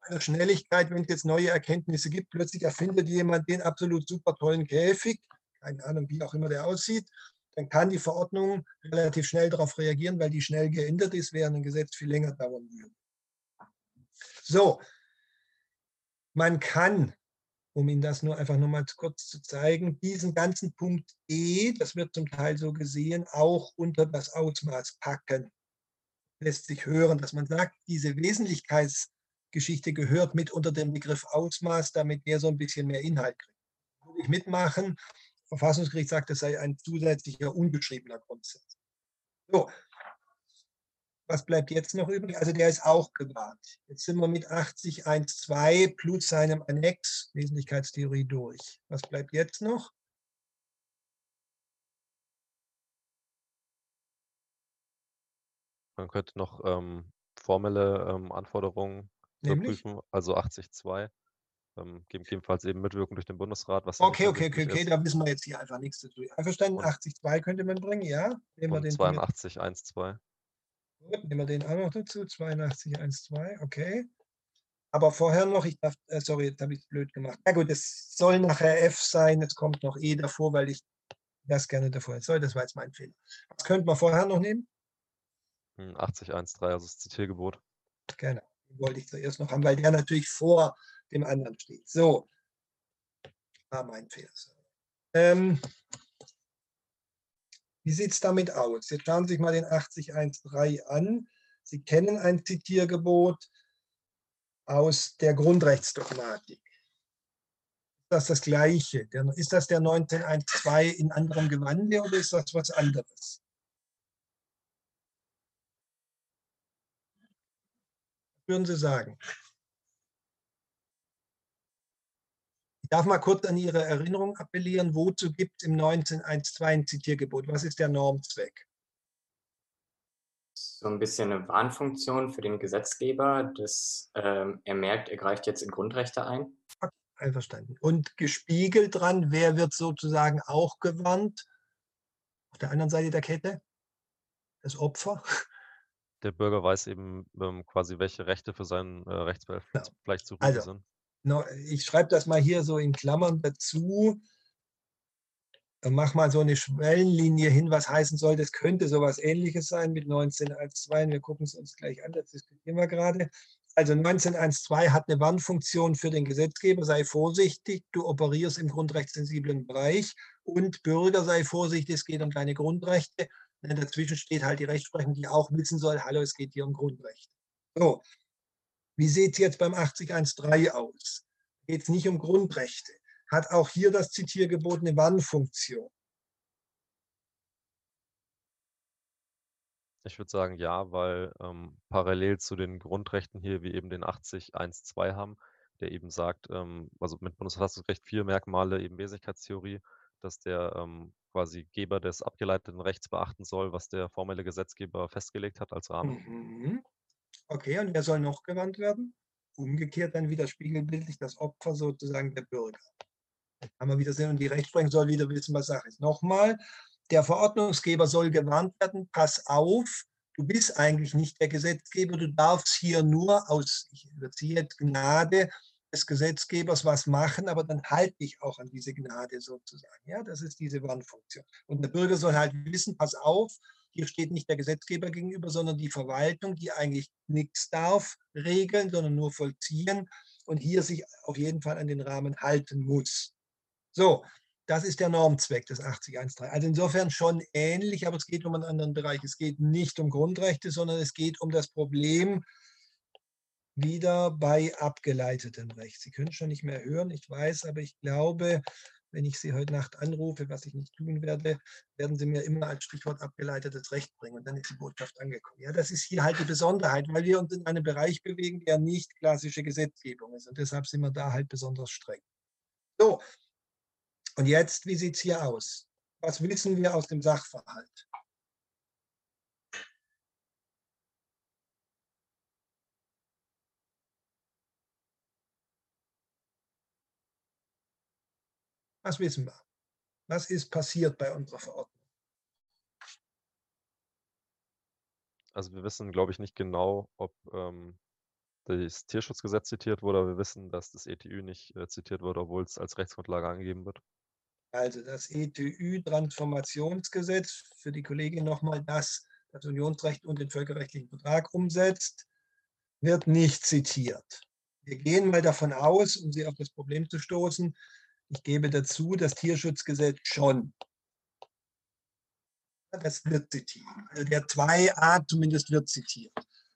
einer Schnelligkeit, wenn es jetzt neue Erkenntnisse gibt. Plötzlich erfindet jemand den absolut super tollen Käfig, keine Ahnung, wie auch immer der aussieht, dann kann die Verordnung relativ schnell darauf reagieren, weil die schnell geändert ist, während ein Gesetz viel länger dauern würde. So, man kann, um Ihnen das nur einfach nochmal kurz zu zeigen, diesen ganzen Punkt E, das wird zum Teil so gesehen, auch unter das Ausmaß packen. Lässt sich hören, dass man sagt, diese Wesentlichkeitsgeschichte gehört mit unter den Begriff Ausmaß, damit der so ein bisschen mehr Inhalt kriegt. Würde ich mitmachen, Verfassungsgericht sagt, das sei ein zusätzlicher ungeschriebener Grundsatz. So, was bleibt jetzt noch übrig? Also der ist auch gewarnt. Jetzt sind wir mit 80.1.2 plus seinem Annex Wesentlichkeitstheorie durch. Was bleibt jetzt noch? Man könnte noch ähm, formelle ähm, Anforderungen Nämlich? überprüfen, also 80.2 ähm, gegebenenfalls eben mitwirken durch den Bundesrat. Was okay, okay, okay, okay, da wissen wir jetzt hier einfach nichts dazu. Einverstanden, 80.2 könnte man bringen, ja? Nehmen wir den 82.1.2. Gut, nehmen wir den auch noch dazu, 82.1.2, okay. Aber vorher noch, ich darf, äh, sorry, jetzt habe ich es blöd gemacht. Ja gut, es soll nachher F sein, es kommt noch E davor, weil ich das gerne davor soll. Das war jetzt mein Fehler. Was könnte man vorher noch nehmen? 80.1.3, hm, also das Zitiergebot. Genau, den wollte ich zuerst noch haben, weil der natürlich vor dem anderen steht. So, war mein Fehler. Ähm, wie sieht es damit aus? Jetzt schauen Sie sich mal den 80.1.3 an. Sie kennen ein Zitiergebot aus der Grundrechtsdogmatik. Ist das das Gleiche? Ist das der 19.1.2 in anderem Gewande oder ist das was anderes? Würden Sie sagen? Ich darf mal kurz an Ihre Erinnerung appellieren. Wozu gibt es im 19.1.2 ein Zitiergebot? Was ist der Normzweck? So ein bisschen eine Warnfunktion für den Gesetzgeber, dass ähm, er merkt, er greift jetzt in Grundrechte ein. einverstanden. Und gespiegelt dran, wer wird sozusagen auch gewarnt? Auf der anderen Seite der Kette? Das Opfer? Der Bürger weiß eben ähm, quasi, welche Rechte für seinen äh, Rechtsbehelf ja. vielleicht zu also, sind ich schreibe das mal hier so in Klammern dazu. Mach mal so eine Schwellenlinie hin, was heißen soll. Das könnte sowas ähnliches sein mit 19.1.2. Wir gucken es uns gleich an, das diskutieren wir gerade. Also 19.1.2 hat eine Warnfunktion für den Gesetzgeber, sei vorsichtig, du operierst im grundrechtssensiblen Bereich und Bürger, sei vorsichtig, es geht um deine Grundrechte. Dazwischen steht halt die Rechtsprechung, die auch wissen soll, hallo, es geht hier um Grundrechte. So, wie sieht es jetzt beim 8013 aus? Geht es nicht um Grundrechte? Hat auch hier das Zitiergebot eine Wann-Funktion? Ich würde sagen ja, weil ähm, parallel zu den Grundrechten hier wir eben den 80.1.2 haben, der eben sagt, ähm, also mit Bundesverfassungsrecht vier Merkmale, eben Wesentlichkeitstheorie, dass der ähm, quasi Geber des abgeleiteten Rechts beachten soll, was der formelle Gesetzgeber festgelegt hat als Rahmen. Mhm. Okay, und wer soll noch gewandt werden? Umgekehrt dann wieder spiegelbildlich das Opfer sozusagen der Bürger. Kann man wieder sehen und die Rechtsprechung soll wieder wissen, was Sache ist. Nochmal, der Verordnungsgeber soll gewarnt werden, pass auf, du bist eigentlich nicht der Gesetzgeber, du darfst hier nur aus, ich überziehe jetzt Gnade des Gesetzgebers was machen, aber dann halte ich auch an diese Gnade sozusagen. Ja, das ist diese Warnfunktion. Und der Bürger soll halt wissen, pass auf, hier steht nicht der Gesetzgeber gegenüber, sondern die Verwaltung, die eigentlich nichts darf regeln, sondern nur vollziehen und hier sich auf jeden Fall an den Rahmen halten muss. So, das ist der Normzweck des 8013. Also insofern schon ähnlich, aber es geht um einen anderen Bereich. Es geht nicht um Grundrechte, sondern es geht um das Problem wieder bei abgeleitetem Recht. Sie können schon nicht mehr hören, ich weiß, aber ich glaube, wenn ich Sie heute Nacht anrufe, was ich nicht tun werde, werden Sie mir immer als Stichwort abgeleitetes Recht bringen und dann ist die Botschaft angekommen. Ja, das ist hier halt die Besonderheit, weil wir uns in einem Bereich bewegen, der nicht klassische Gesetzgebung ist und deshalb sind wir da halt besonders streng. So, und jetzt, wie sieht es hier aus? Was wissen wir aus dem Sachverhalt? Was wissen wir? Was ist passiert bei unserer Verordnung? Also wir wissen, glaube ich, nicht genau, ob ähm, das Tierschutzgesetz zitiert wurde, aber wir wissen, dass das ETÜ nicht äh, zitiert wurde, obwohl es als Rechtsgrundlage angegeben wird. Also das ETÜ-Transformationsgesetz, für die Kollegin nochmal, das das Unionsrecht und den völkerrechtlichen Vertrag umsetzt, wird nicht zitiert. Wir gehen mal davon aus, um Sie auf das Problem zu stoßen, ich gebe dazu, das Tierschutzgesetz schon. Das wird zitiert. Also der 2a zumindest wird zitiert.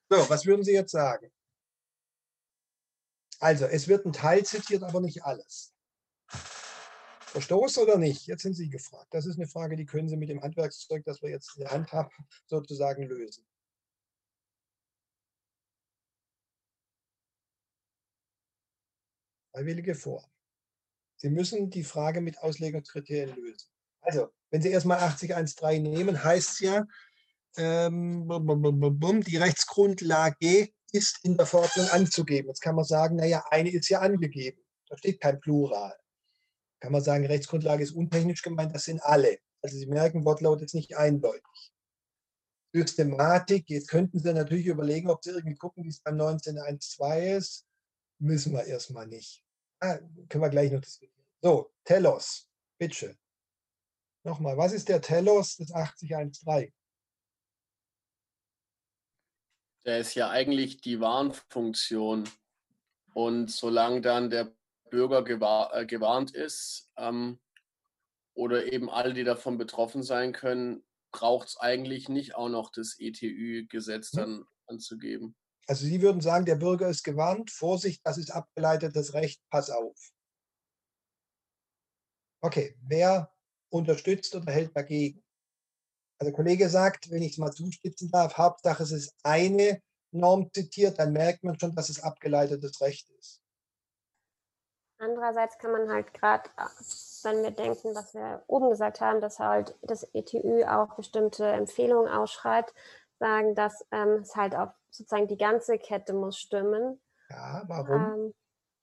So, was würden Sie jetzt sagen? Also, es wird ein Teil zitiert, aber nicht alles. Verstoß oder nicht? Jetzt sind Sie gefragt. Das ist eine Frage, die können Sie mit dem Handwerkszeug, das wir jetzt in der Hand haben, sozusagen lösen. Freiwillige vor. Sie müssen die Frage mit Auslegungskriterien lösen. Also, wenn Sie erstmal 8013 nehmen, heißt es ja, ähm, die Rechtsgrundlage ist in der Verordnung anzugeben. Jetzt kann man sagen, naja, eine ist ja angegeben. Da steht kein Plural. Kann man sagen, Rechtsgrundlage ist untechnisch gemeint, das sind alle. Also Sie merken, Wortlaut ist nicht eindeutig. Systematik, jetzt könnten Sie natürlich überlegen, ob Sie irgendwie gucken, wie es beim 19.1.2 ist. Müssen wir erstmal nicht. Ah, können wir gleich noch diskutieren. So, Telos, bitte. Nochmal, was ist der Telos des 8013? Der ist ja eigentlich die Warnfunktion. Und solange dann der Bürger gewahr, äh, gewarnt ist ähm, oder eben alle, die davon betroffen sein können, braucht es eigentlich nicht auch noch das ETÜ-Gesetz hm. dann anzugeben. Also Sie würden sagen, der Bürger ist gewarnt, Vorsicht, das ist abgeleitetes Recht, pass auf. Okay, wer unterstützt oder hält dagegen? Also der Kollege sagt, wenn ich es mal zuspitzen darf, Hauptsache es ist eine Norm zitiert, dann merkt man schon, dass es abgeleitetes Recht ist. Andererseits kann man halt gerade, wenn wir denken, was wir oben gesagt haben, dass halt das ETÜ auch bestimmte Empfehlungen ausschreibt, sagen, dass ähm, es halt auf sozusagen die ganze Kette muss stimmen. Ja, warum? Ähm,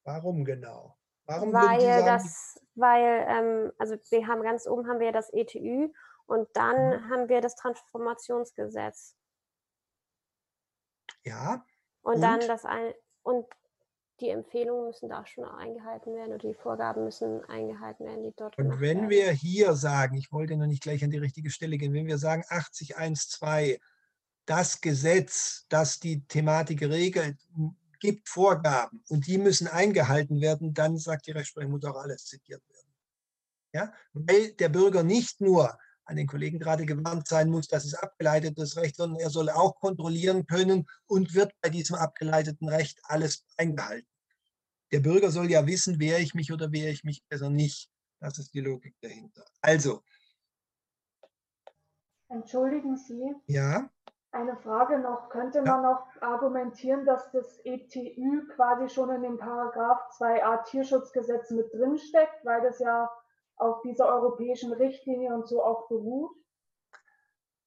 warum genau? Warum weil sagen, das, weil, ähm, also wir haben ganz oben haben wir das ETÜ und dann mhm. haben wir das Transformationsgesetz. Ja. Und, und, dann das ein und die Empfehlungen müssen da schon eingehalten werden oder die Vorgaben müssen eingehalten werden, die dort Und wenn werden. wir hier sagen, ich wollte noch nicht gleich an die richtige Stelle gehen, wenn wir sagen 80.1.2, das Gesetz, das die Thematik regelt, gibt Vorgaben und die müssen eingehalten werden, dann sagt die Rechtsprechung, muss auch alles zitiert werden. Ja? Weil der Bürger nicht nur an den Kollegen gerade gewarnt sein muss, dass es abgeleitetes Recht, sondern er soll auch kontrollieren können und wird bei diesem abgeleiteten Recht alles eingehalten. Der Bürger soll ja wissen, wehre ich mich oder wehre ich mich besser nicht. Das ist die Logik dahinter. Also. Entschuldigen Sie. Ja. Eine Frage noch, könnte man noch argumentieren, dass das ETÜ quasi schon in dem Paragraph 2a Tierschutzgesetz mit drinsteckt, weil das ja auf dieser europäischen Richtlinie und so auch beruht?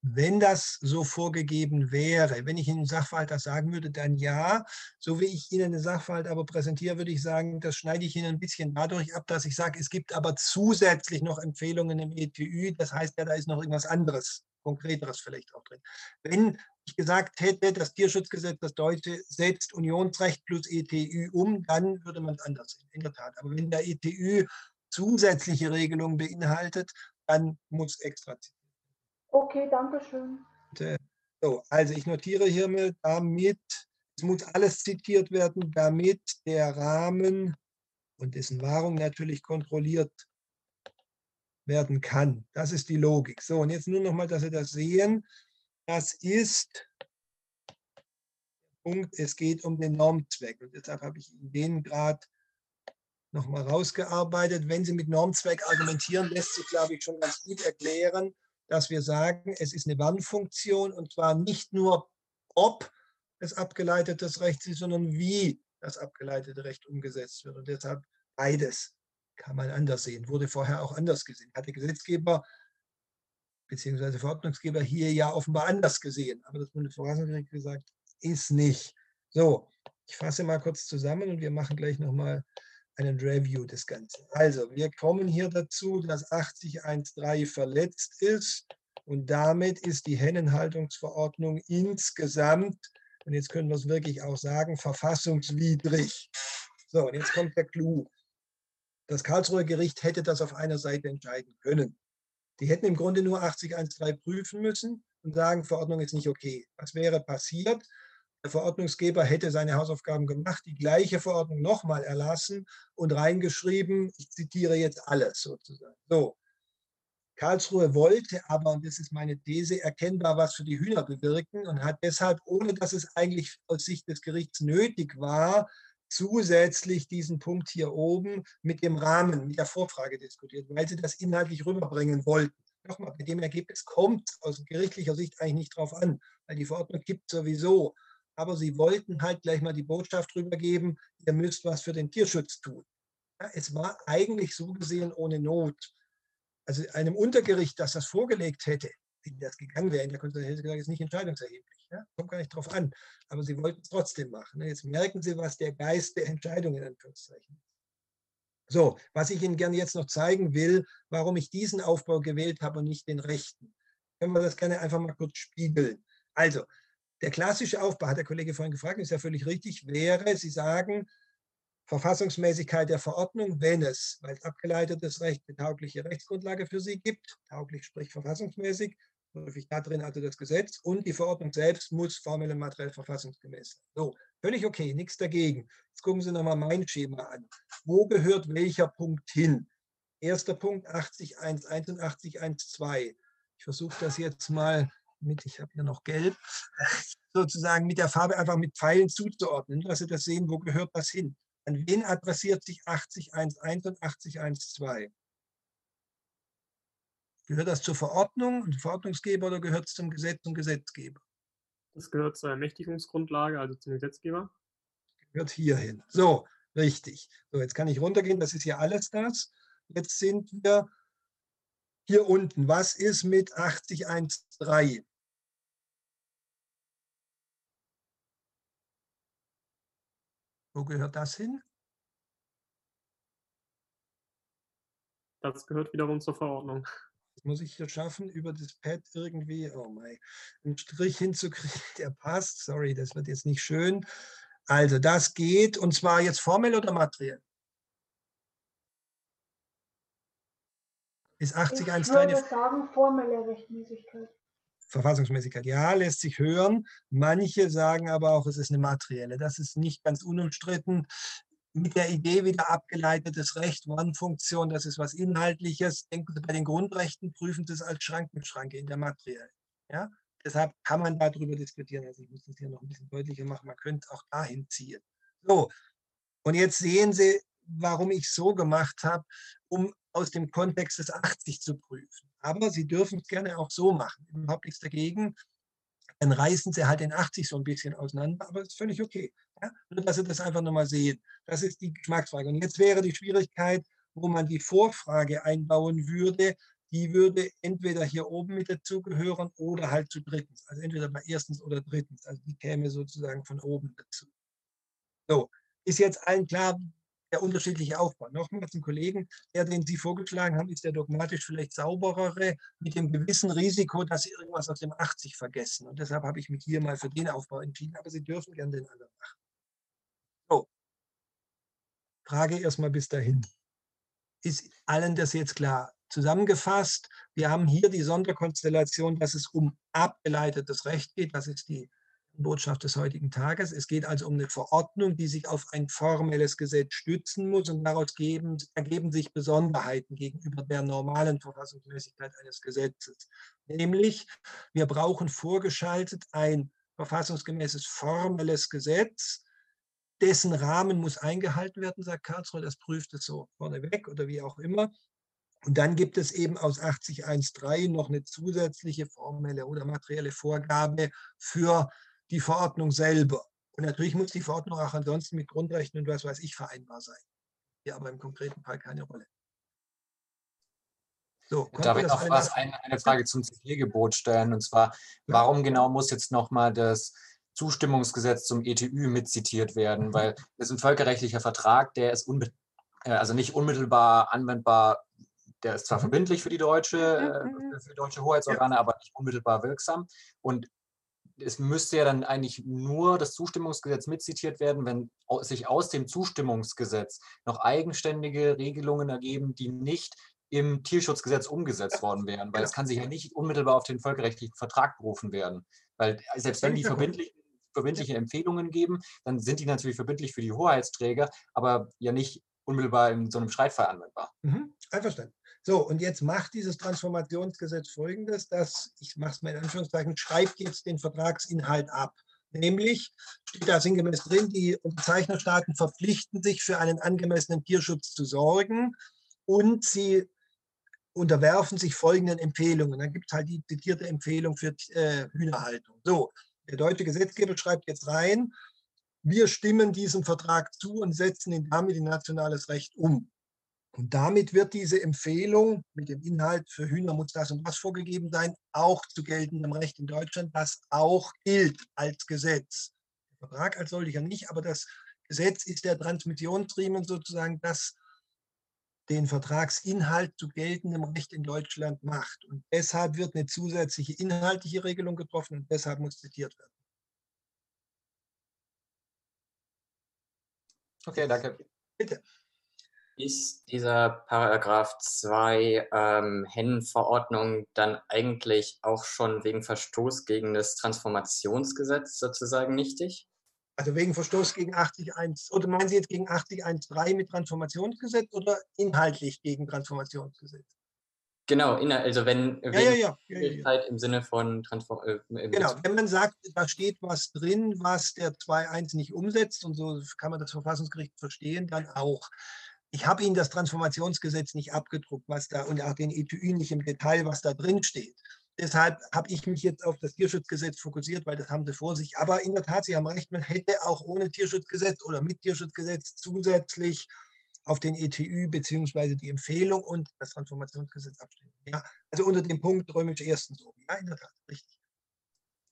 Wenn das so vorgegeben wäre, wenn ich Ihnen Sachverhalt das sagen würde, dann ja. So wie ich Ihnen den Sachverhalt aber präsentiere, würde ich sagen, das schneide ich Ihnen ein bisschen dadurch ab, dass ich sage, es gibt aber zusätzlich noch Empfehlungen im ETÜ. Das heißt ja, da ist noch irgendwas anderes Konkreteres vielleicht auch drin. Wenn ich gesagt hätte, das Tierschutzgesetz, das Deutsche, setzt Unionsrecht plus ETÜ um, dann würde man es anders sehen, in der Tat. Aber wenn der ETÜ zusätzliche Regelungen beinhaltet, dann muss extra zitiert Okay, danke schön. So, also ich notiere hiermit, damit, es muss alles zitiert werden, damit der Rahmen und dessen Wahrung natürlich kontrolliert werden kann. Das ist die Logik. So, und jetzt nur noch mal, dass Sie das sehen. Das ist Punkt, es geht um den Normzweck. Und deshalb habe ich Ihnen den gerade noch mal rausgearbeitet. Wenn Sie mit Normzweck argumentieren, lässt sich, glaube ich, schon ganz gut erklären, dass wir sagen, es ist eine Warnfunktion und zwar nicht nur, ob es abgeleitetes Recht ist, sondern wie das abgeleitete Recht umgesetzt wird. Und deshalb beides kann man anders sehen. Wurde vorher auch anders gesehen. Hat der Gesetzgeber bzw. Verordnungsgeber hier ja offenbar anders gesehen. Aber das Bundesverfassungsgericht gesagt, ist nicht. So, ich fasse mal kurz zusammen und wir machen gleich nochmal einen Review des Ganzen. Also, wir kommen hier dazu, dass 8013 verletzt ist und damit ist die Hennenhaltungsverordnung insgesamt, und jetzt können wir es wirklich auch sagen, verfassungswidrig. So, und jetzt kommt der Clou. Das Karlsruher Gericht hätte das auf einer Seite entscheiden können. Die hätten im Grunde nur 8013 prüfen müssen und sagen, Verordnung ist nicht okay. Was wäre passiert? Der Verordnungsgeber hätte seine Hausaufgaben gemacht, die gleiche Verordnung nochmal erlassen und reingeschrieben, ich zitiere jetzt alles sozusagen. So. Karlsruhe wollte aber, und das ist meine These, erkennbar was für die Hühner bewirken und hat deshalb, ohne dass es eigentlich aus Sicht des Gerichts nötig war, zusätzlich diesen Punkt hier oben mit dem Rahmen, mit der Vorfrage diskutiert, weil sie das inhaltlich rüberbringen wollten. Nochmal, bei dem Ergebnis kommt aus gerichtlicher Sicht eigentlich nicht drauf an, weil die Verordnung gibt sowieso. Aber sie wollten halt gleich mal die Botschaft rübergeben, ihr müsst was für den Tierschutz tun. Ja, es war eigentlich so gesehen ohne Not. Also einem Untergericht, das das vorgelegt hätte, wie das gegangen wäre in der Konstitution, gesagt, ist nicht entscheidungserheblich. Ja? Kommt gar nicht drauf an. Aber sie wollten es trotzdem machen. Ne? Jetzt merken Sie, was der Geist der Entscheidung in Anführungszeichen ist. So, was ich Ihnen gerne jetzt noch zeigen will, warum ich diesen Aufbau gewählt habe und nicht den rechten. Können wir das gerne einfach mal kurz spiegeln. Also, der klassische Aufbau, hat der Kollege vorhin gefragt, ist ja völlig richtig, wäre, Sie sagen, Verfassungsmäßigkeit der Verordnung, wenn es, weil es abgeleitetes Recht eine taugliche Rechtsgrundlage für sie gibt, tauglich sprich verfassungsmäßig, häufig da drin also das Gesetz und die Verordnung selbst muss formell und materiell verfassungsgemäß sein. So, völlig okay, nichts dagegen. Jetzt gucken Sie nochmal mein Schema an. Wo gehört welcher Punkt hin? Erster Punkt 80.1.1 und 80.1.2. Ich versuche das jetzt mal mit, ich habe hier noch gelb, sozusagen mit der Farbe einfach mit Pfeilen zuzuordnen, dass Sie das sehen, wo gehört das hin. An wen adressiert sich 80.1.1 und 80.1.2? Gehört das zur Verordnung und Verordnungsgeber oder gehört es zum Gesetz und Gesetzgeber? Das gehört zur Ermächtigungsgrundlage, also zum Gesetzgeber. Gehört hierhin. So, richtig. So, jetzt kann ich runtergehen, das ist hier alles das. Jetzt sind wir hier unten. Was ist mit 80.1.3? Wo gehört das hin? Das gehört wiederum zur Verordnung. Das muss ich hier schaffen, über das Pad irgendwie, oh mein, einen Strich hinzukriegen, der passt. Sorry, das wird jetzt nicht schön. Also das geht, und zwar jetzt formell oder materiell? Ist 80 ich würde sagen, formelle Rechtmäßigkeit. Verfassungsmäßigkeit. Ja, lässt sich hören. Manche sagen aber auch, es ist eine materielle. Das ist nicht ganz unumstritten. Mit der Idee wieder abgeleitetes Recht, One-Funktion, das ist was Inhaltliches. Denken Sie bei den Grundrechten, prüfen Sie es als Schrankenschranke in der Materielle. Ja? Deshalb kann man darüber diskutieren. Also ich muss das hier noch ein bisschen deutlicher machen. Man könnte auch dahin ziehen. So, und jetzt sehen Sie, warum ich so gemacht habe, um aus dem Kontext des 80 zu prüfen. Aber Sie dürfen es gerne auch so machen. Überhaupt nichts dagegen. Dann reißen Sie halt den 80 so ein bisschen auseinander, aber ist völlig okay. Ja? Nur, dass Sie das einfach nochmal sehen. Das ist die Geschmacksfrage. Und jetzt wäre die Schwierigkeit, wo man die Vorfrage einbauen würde, die würde entweder hier oben mit dazugehören oder halt zu drittens. Also entweder bei erstens oder drittens. Also die käme sozusagen von oben dazu. So, ist jetzt allen klar, der unterschiedliche Aufbau. Nochmal zum Kollegen, der, den Sie vorgeschlagen haben, ist der dogmatisch vielleicht sauberere, mit dem gewissen Risiko, dass Sie irgendwas aus dem 80 vergessen. Und deshalb habe ich mich hier mal für den Aufbau entschieden, aber Sie dürfen gerne den anderen machen. So. Frage erstmal bis dahin. Ist allen das jetzt klar? Zusammengefasst, wir haben hier die Sonderkonstellation, dass es um abgeleitetes Recht geht. Das ist die Botschaft des heutigen Tages. Es geht also um eine Verordnung, die sich auf ein formelles Gesetz stützen muss und daraus geben, ergeben sich Besonderheiten gegenüber der normalen Verfassungsmäßigkeit eines Gesetzes. Nämlich, wir brauchen vorgeschaltet ein verfassungsgemäßes formelles Gesetz, dessen Rahmen muss eingehalten werden, sagt Karlsruhe, das prüft es so vorneweg oder wie auch immer. Und dann gibt es eben aus 80.1.3 noch eine zusätzliche formelle oder materielle Vorgabe für die Verordnung selber. Und natürlich muss die Verordnung auch ansonsten mit Grundrechten und was weiß ich vereinbar sein. Hier aber im konkreten Fall keine Rolle. So, Darf ich noch was, eine, eine, Frage zum Zitiergebot stellen? Und zwar, warum genau muss jetzt nochmal das Zustimmungsgesetz zum ETÜ mitzitiert werden? Mhm. Weil das ist ein völkerrechtlicher Vertrag, der ist äh, also nicht unmittelbar anwendbar. Der ist zwar mhm. verbindlich für die deutsche, äh, für die deutsche Hoheitsorgane, aber nicht unmittelbar wirksam. Und es müsste ja dann eigentlich nur das Zustimmungsgesetz mitzitiert werden, wenn sich aus dem Zustimmungsgesetz noch eigenständige Regelungen ergeben, die nicht im Tierschutzgesetz umgesetzt worden wären, weil es kann sich ja nicht unmittelbar auf den völkerrechtlichen Vertrag berufen werden. Weil selbst wenn die verbindlichen, verbindliche Empfehlungen geben, dann sind die natürlich verbindlich für die Hoheitsträger, aber ja nicht unmittelbar in so einem Streitfall anwendbar. Mhm. Einverstanden. So, und jetzt macht dieses Transformationsgesetz Folgendes, dass, ich mache es mal in Anführungszeichen, schreibt jetzt den Vertragsinhalt ab. Nämlich steht da sinngemäß drin, die Unterzeichnerstaaten verpflichten sich für einen angemessenen Tierschutz zu sorgen und sie unterwerfen sich folgenden Empfehlungen. Dann gibt es halt die zitierte Empfehlung für äh, Hühnerhaltung. So, der deutsche Gesetzgeber schreibt jetzt rein, wir stimmen diesem Vertrag zu und setzen ihn damit in nationales Recht um. Und damit wird diese Empfehlung mit dem Inhalt für Hühner muss das und das vorgegeben sein, auch zu geltendem Recht in Deutschland, das auch gilt als Gesetz. Der Vertrag als solcher nicht, aber das Gesetz ist der Transmissionsriemen sozusagen, das den Vertragsinhalt zu geltendem Recht in Deutschland macht. Und deshalb wird eine zusätzliche inhaltliche Regelung getroffen und deshalb muss zitiert werden. Okay, danke. Bitte. Ist dieser Paragraph 2 ähm, Hennenverordnung dann eigentlich auch schon wegen Verstoß gegen das Transformationsgesetz sozusagen nichtig? Also wegen Verstoß gegen 80.1, oder meinen Sie jetzt gegen 80.1.3 mit Transformationsgesetz oder inhaltlich gegen Transformationsgesetz? Genau, also wenn ja, ja, ja, ja, im Sinne von Transform äh, Genau, wenn man sagt, da steht was drin, was der 2.1 nicht umsetzt, und so kann man das Verfassungsgericht verstehen, dann auch. Ich habe Ihnen das Transformationsgesetz nicht abgedruckt, was da und auch den ETÜ nicht im Detail, was da drin steht. Deshalb habe ich mich jetzt auf das Tierschutzgesetz fokussiert, weil das haben sie vor sich. Aber in der Tat, Sie haben recht, man hätte auch ohne Tierschutzgesetz oder mit Tierschutzgesetz zusätzlich auf den ETÜ bzw. die Empfehlung und das Transformationsgesetz abstimmen. Ja, also unter dem Punkt römisch ersten so. Ja, in der Tat, richtig.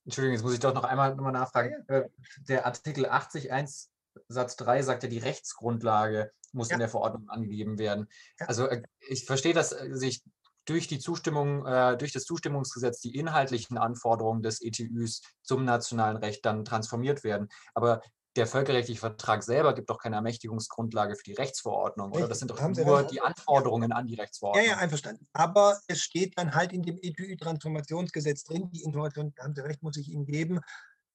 Entschuldigung, jetzt muss ich doch noch einmal nochmal nachfragen. Äh, der Artikel 80 1 Satz 3 sagt ja, die Rechtsgrundlage muss ja. in der Verordnung angegeben werden. Ja. Also äh, ich verstehe, dass äh, sich durch die Zustimmung, äh, durch das Zustimmungsgesetz die inhaltlichen Anforderungen des ETÜs zum nationalen Recht dann transformiert werden. Aber der völkerrechtliche Vertrag selber gibt doch keine Ermächtigungsgrundlage für die Rechtsverordnung, oder? Das sind doch nur die Anforderungen an die Rechtsverordnung. Ja, ja, einverstanden. Aber es steht dann halt in dem ETÜ-Transformationsgesetz drin, die Information, haben Sie recht, muss ich Ihnen geben.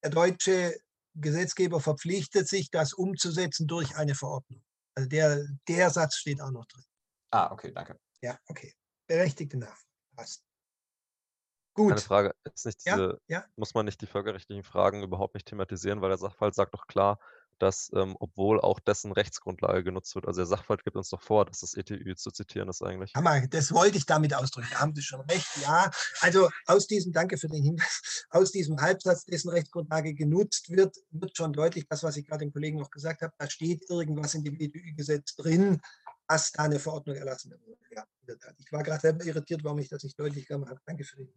Der deutsche Gesetzgeber verpflichtet sich, das umzusetzen durch eine Verordnung. Also der, der Satz steht auch noch drin. Ah, okay, danke. Ja, okay berechtigte Nachfrage. Passt. Gut. Eine Frage, diese, ja, ja. muss man nicht die völkerrechtlichen Fragen überhaupt nicht thematisieren, weil der Sachverhalt sagt doch klar, dass, ähm, obwohl auch dessen Rechtsgrundlage genutzt wird, also der Sachverhalt gibt uns doch vor, dass das ETÜ zu zitieren ist eigentlich. Hammer, das wollte ich damit ausdrücken. Da haben Sie schon recht. Ja, also aus diesem, danke für den Hinweis, aus diesem Halbsatz, dessen Rechtsgrundlage genutzt wird, wird schon deutlich, das, was ich gerade dem Kollegen noch gesagt habe, da steht irgendwas in dem ETÜ-Gesetz drin, dass da eine Verordnung erlassen wird. Ich war gerade selber irritiert, warum ich das nicht deutlich gemacht habe. Danke für den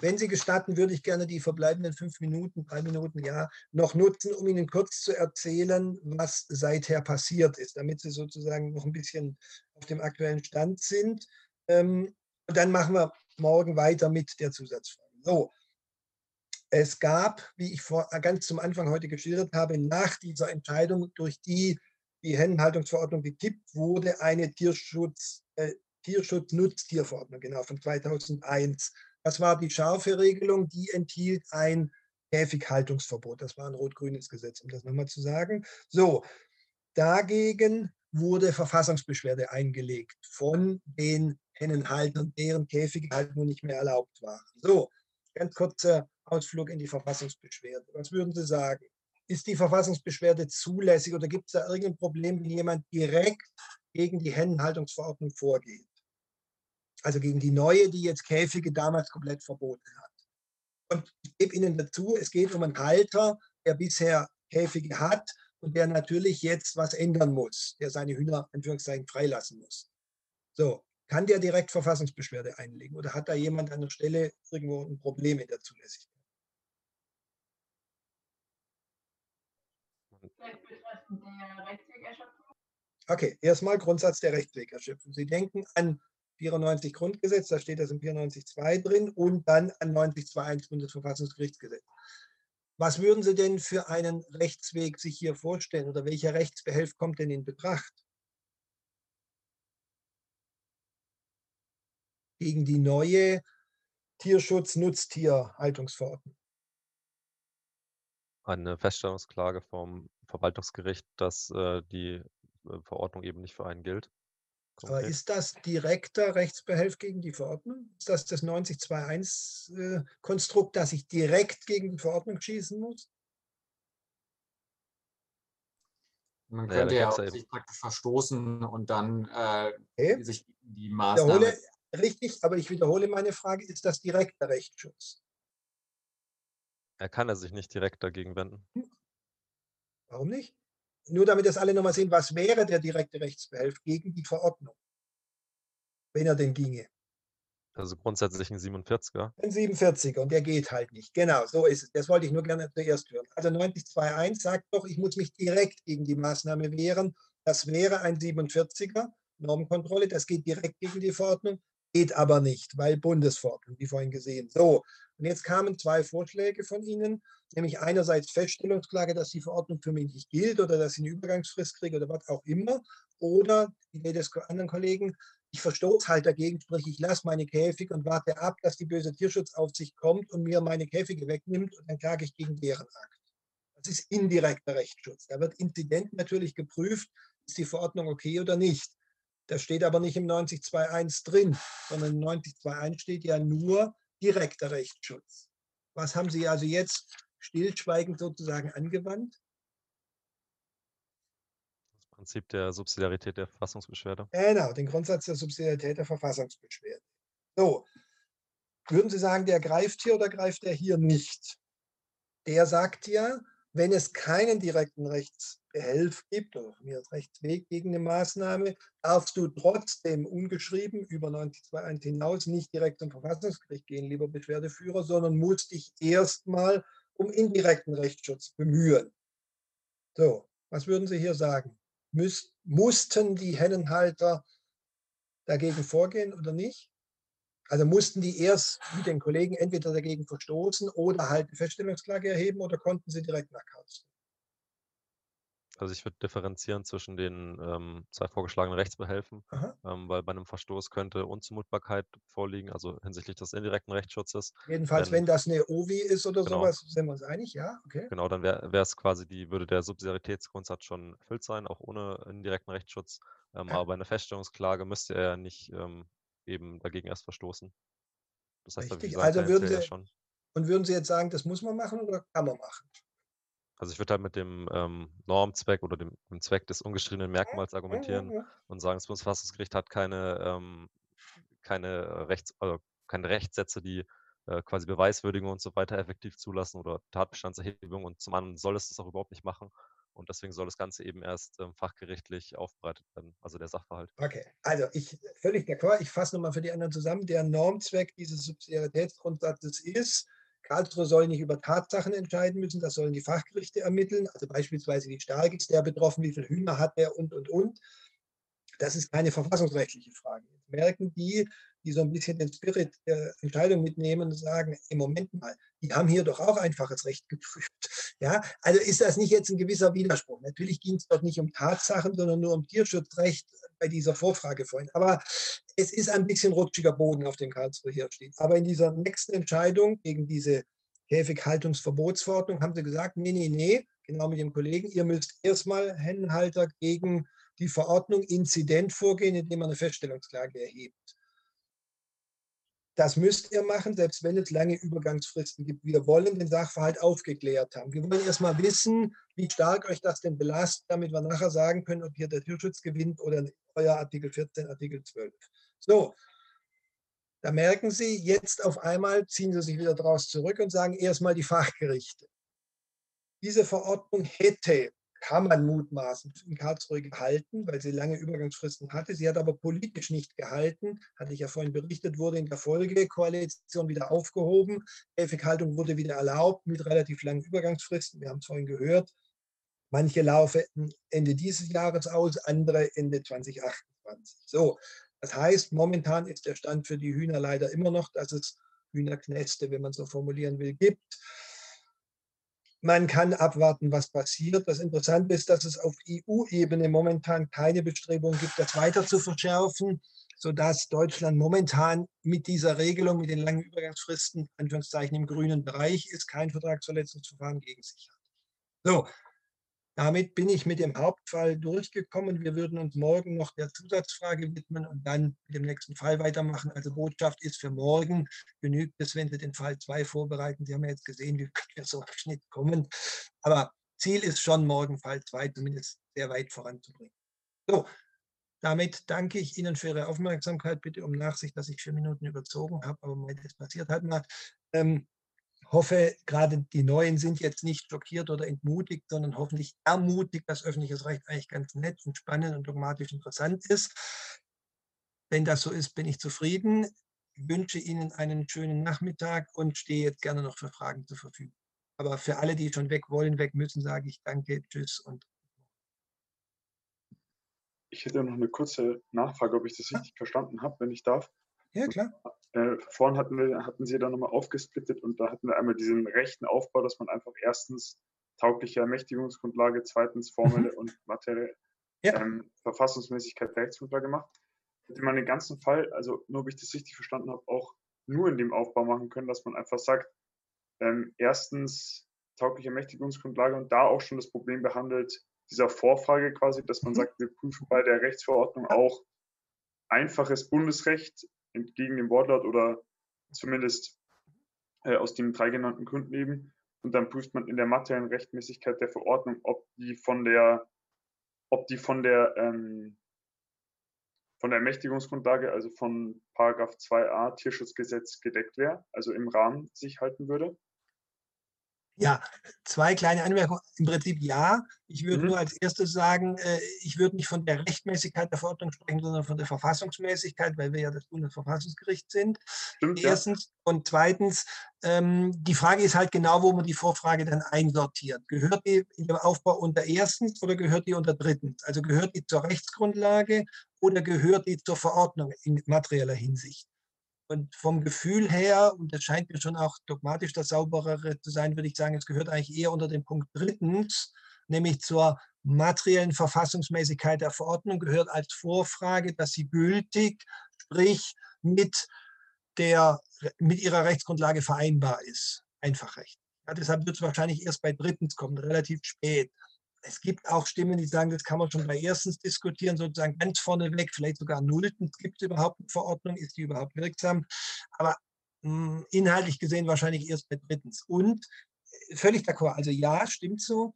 Wenn Sie gestatten, würde ich gerne die verbleibenden fünf Minuten, drei Minuten, ja, noch nutzen, um Ihnen kurz zu erzählen, was seither passiert ist, damit Sie sozusagen noch ein bisschen auf dem aktuellen Stand sind. Ähm, und dann machen wir morgen weiter mit der Zusatzfrage. So, es gab, wie ich vor, ganz zum Anfang heute geschildert habe, nach dieser Entscheidung, durch die die Hennenhaltungsverordnung gekippt wurde, eine Tierschutz, äh, Tierschutz-Nutztierverordnung, genau, von 2001. Das war die scharfe Regelung, die enthielt ein Käfighaltungsverbot. Das war ein rot-grünes Gesetz, um das nochmal zu sagen. So, dagegen wurde Verfassungsbeschwerde eingelegt von den Hennenhaltern, deren Käfige halt nun nicht mehr erlaubt waren. So, ganz kurzer Ausflug in die Verfassungsbeschwerde. Was würden Sie sagen? ist die Verfassungsbeschwerde zulässig oder gibt es da irgendein Problem, wenn jemand direkt gegen die Hennenhaltungsverordnung vorgeht? Also gegen die neue, die jetzt Käfige damals komplett verboten hat. Und ich gebe Ihnen dazu, es geht um einen Halter, der bisher Käfige hat und der natürlich jetzt was ändern muss, der seine Hühner Anführungszeichen freilassen muss. So, kann der direkt Verfassungsbeschwerde einlegen oder hat da jemand an der Stelle irgendwo ein Problem in der Zulässigkeit? Okay, erstmal Grundsatz der Rechtswegerschöpfung. Sie denken an 94 Grundgesetz, da steht das im 94.2 drin und dann an 90.2.1 Bundesverfassungsgerichtsgesetz. Was würden Sie denn für einen Rechtsweg sich hier vorstellen oder welcher Rechtsbehelf kommt denn in Betracht? Gegen die neue Tierschutz-Nutztierhaltungsverordnung eine Feststellungsklage vom Verwaltungsgericht, dass äh, die äh, Verordnung eben nicht für einen gilt. Aber ist das direkter Rechtsbehelf gegen die Verordnung? Ist das das 9021-Konstrukt, äh, dass ich direkt gegen die Verordnung schießen muss? Man könnte ja, ja sich praktisch verstoßen und dann äh, okay. sich die Maßnahme... Wiederhole, richtig, aber ich wiederhole meine Frage, ist das direkter Rechtsschutz? Er kann er sich nicht direkt dagegen wenden. Hm. Warum nicht? Nur damit das alle nochmal sehen, was wäre der direkte Rechtsbehelf gegen die Verordnung, wenn er denn ginge? Also grundsätzlich ein 47er. Ein 47er und der geht halt nicht. Genau, so ist es. Das wollte ich nur gerne zuerst hören. Also 9021 sagt doch, ich muss mich direkt gegen die Maßnahme wehren. Das wäre ein 47er Normkontrolle. Das geht direkt gegen die Verordnung, geht aber nicht, weil Bundesverordnung, wie vorhin gesehen. So, und jetzt kamen zwei Vorschläge von Ihnen, nämlich einerseits Feststellungsklage, dass die Verordnung für mich nicht gilt oder dass ich eine Übergangsfrist kriege oder was auch immer. Oder die Idee des anderen Kollegen, ich verstoße halt dagegen, sprich, ich lasse meine Käfig und warte ab, dass die böse Tierschutzaufsicht kommt und mir meine Käfige wegnimmt und dann klage ich gegen deren Akt. Das ist indirekter Rechtsschutz. Da wird Inzident natürlich geprüft, ist die Verordnung okay oder nicht. Das steht aber nicht im 9021 drin, sondern im 9021 steht ja nur direkter Rechtsschutz. Was haben Sie also jetzt stillschweigend sozusagen angewandt? Prinzip der Subsidiarität der Verfassungsbeschwerde. Genau, den Grundsatz der Subsidiarität der Verfassungsbeschwerde. So, würden Sie sagen, der greift hier oder greift er hier nicht? Der sagt ja, wenn es keinen direkten Rechtsbehelf gibt oder mir Rechtsweg gegen eine Maßnahme, darfst du trotzdem ungeschrieben über 921 hinaus nicht direkt zum Verfassungsgericht gehen, lieber Beschwerdeführer, sondern musst dich erstmal um indirekten Rechtsschutz bemühen. So, was würden Sie hier sagen? müß, mussten die Hennenhalter dagegen vorgehen oder nicht? Also mussten die erst mit den Kollegen entweder dagegen verstoßen oder halt eine Feststellungsklage erheben oder konnten sie direkt nach Karlsruhe? Also ich würde differenzieren zwischen den ähm, zwei vorgeschlagenen Rechtsbehelfen, ähm, weil bei einem Verstoß könnte Unzumutbarkeit vorliegen, also hinsichtlich des indirekten Rechtsschutzes. Jedenfalls, wenn, wenn das eine OWI ist oder genau, sowas, sind wir uns einig, ja, okay. Genau, dann wäre es quasi die, würde der Subsidiaritätsgrundsatz schon erfüllt sein, auch ohne indirekten Rechtsschutz. Ähm, ja. Aber bei einer Feststellungsklage müsste er nicht ähm, eben dagegen erst verstoßen. Das heißt, Richtig. also würden Sie, schon. Und würden Sie jetzt sagen, das muss man machen oder kann man machen? Also ich würde halt mit dem ähm, Normzweck oder dem, dem, Zweck des ungeschriebenen Merkmals argumentieren und sagen, das Bundesverfassungsgericht hat keine, ähm, keine, Rechts, also keine Rechtssätze, die äh, quasi Beweiswürdigung und so weiter effektiv zulassen oder Tatbestandserhebung und zum anderen soll es das auch überhaupt nicht machen. Und deswegen soll das Ganze eben erst ähm, fachgerichtlich aufbereitet werden, also der Sachverhalt. Okay, also ich völlig d'accord. Ich fasse nochmal für die anderen zusammen. Der Normzweck dieses Subsidiaritätsgrundsatzes ist, Karlsruhe soll nicht über Tatsachen entscheiden müssen, das sollen die Fachgerichte ermitteln. Also beispielsweise, wie stark ist der betroffen, wie viel Hühner hat er und, und, und. Das ist keine verfassungsrechtliche Frage. Jetzt merken die, die so ein bisschen den Spirit der Entscheidung mitnehmen und sagen, im Moment mal, die haben hier doch auch einfaches Recht geprüft. Ja, also ist das nicht jetzt ein gewisser Widerspruch? Natürlich ging es dort nicht um Tatsachen, sondern nur um Tierschutzrecht bei dieser Vorfrage vorhin. Aber es ist ein bisschen rutschiger Boden, auf dem Karlsruhe hier steht. Aber in dieser nächsten Entscheidung gegen diese Käfighaltungsverbotsverordnung haben sie gesagt, nee, nee, nee, genau mit dem Kollegen, ihr müsst erstmal Hennenhalter gegen die Verordnung Inzident vorgehen, indem man eine Feststellungsklage erhebt. Das müsst ihr machen, selbst wenn es lange Übergangsfristen gibt. Wir wollen den Sachverhalt aufgeklärt haben. Wir wollen erstmal wissen, wie stark euch das denn belastet, damit wir nachher sagen können, ob hier der Tierschutz gewinnt oder euer Artikel 14, Artikel 12. So, da merken Sie, jetzt auf einmal ziehen Sie sich wieder daraus zurück und sagen erstmal die Fachgerichte. Diese Verordnung hätte kann man mutmaßen, in Karlsruhe gehalten, weil sie lange Übergangsfristen hatte. Sie hat aber politisch nicht gehalten, hatte ich ja vorhin berichtet, wurde in der Folgekoalition wieder aufgehoben. Käfighaltung wurde wieder erlaubt mit relativ langen Übergangsfristen. Wir haben es vorhin gehört. Manche laufen Ende dieses Jahres aus, andere Ende 2028. So, das heißt, momentan ist der Stand für die Hühner leider immer noch, dass es Hühnerknäste, wenn man so formulieren will, gibt. Man kann abwarten, was passiert. Das Interessante ist, dass es auf EU-Ebene momentan keine Bestrebungen gibt, das weiter zu verschärfen, sodass Deutschland momentan mit dieser Regelung, mit den langen Übergangsfristen, Anführungszeichen im grünen Bereich ist, kein Vertragsverletzungsverfahren gegen sich hat. So, damit bin ich mit dem Hauptfall durchgekommen. Wir würden uns morgen noch der Zusatzfrage widmen und dann mit dem nächsten Fall weitermachen. Also Botschaft ist für morgen, genügt es, wenn Sie den Fall 2 vorbereiten. Sie haben ja jetzt gesehen, wie wir so im Schnitt kommen. Aber Ziel ist schon, morgen Fall 2 zumindest sehr weit voranzubringen. So, damit danke ich Ihnen für Ihre Aufmerksamkeit. Bitte um Nachsicht, dass ich vier Minuten überzogen habe, aber das passiert halt mal. Ähm, hoffe, gerade die Neuen sind jetzt nicht schockiert oder entmutigt, sondern hoffentlich ermutigt, dass öffentliches Recht eigentlich ganz nett und spannend und dogmatisch interessant ist. Wenn das so ist, bin ich zufrieden. Ich wünsche Ihnen einen schönen Nachmittag und stehe jetzt gerne noch für Fragen zur Verfügung. Aber für alle, die schon weg wollen, weg müssen, sage ich danke, tschüss und ich hätte noch eine kurze Nachfrage, ob ich das richtig verstanden habe, wenn ich darf. Ja, klar. Äh, vorhin hatten, wir, hatten Sie da nochmal aufgesplittet und da hatten wir einmal diesen rechten Aufbau, dass man einfach erstens taugliche Ermächtigungsgrundlage, zweitens formelle mhm. und materielle ja. ähm, Verfassungsmäßigkeit der Rechtsgrundlage macht. Hätte man den ganzen Fall, also nur ob ich das richtig verstanden habe, auch nur in dem Aufbau machen können, dass man einfach sagt, ähm, erstens taugliche Ermächtigungsgrundlage und da auch schon das Problem behandelt, dieser Vorfrage quasi, dass man mhm. sagt, wir prüfen bei der Rechtsverordnung auch einfaches Bundesrecht entgegen dem Wortlaut oder zumindest äh, aus den drei genannten Gründen eben. Und dann prüft man in der materiellen Rechtmäßigkeit der Verordnung, ob die von der, ob die von der, ähm, von der Ermächtigungsgrundlage, also von Paragraph 2a Tierschutzgesetz gedeckt wäre, also im Rahmen sich halten würde. Ja, zwei kleine Anmerkungen. Im Prinzip ja. Ich würde mhm. nur als erstes sagen, äh, ich würde nicht von der Rechtmäßigkeit der Verordnung sprechen, sondern von der Verfassungsmäßigkeit, weil wir ja das Bundesverfassungsgericht sind. Stimmt, Erstens. Ja. Und zweitens, ähm, die Frage ist halt genau, wo man die Vorfrage dann einsortiert. Gehört die in dem Aufbau unter erstens oder gehört die unter drittens? Also gehört die zur Rechtsgrundlage oder gehört die zur Verordnung in materieller Hinsicht? Und vom Gefühl her, und das scheint mir schon auch dogmatisch das sauberere zu sein, würde ich sagen, es gehört eigentlich eher unter den Punkt drittens, nämlich zur materiellen Verfassungsmäßigkeit der Verordnung, gehört als Vorfrage, dass sie gültig, sprich mit, der, mit ihrer Rechtsgrundlage vereinbar ist. Einfach recht. Ja, deshalb wird es wahrscheinlich erst bei drittens kommen, relativ spät es gibt auch Stimmen, die sagen, das kann man schon bei erstens diskutieren, sozusagen ganz vorneweg, vielleicht sogar nulltens. Gibt es überhaupt eine Verordnung? Ist die überhaupt wirksam? Aber mh, hm, inhaltlich gesehen wahrscheinlich erst bei drittens. Und äh, völlig d'accord. Also ja, stimmt so.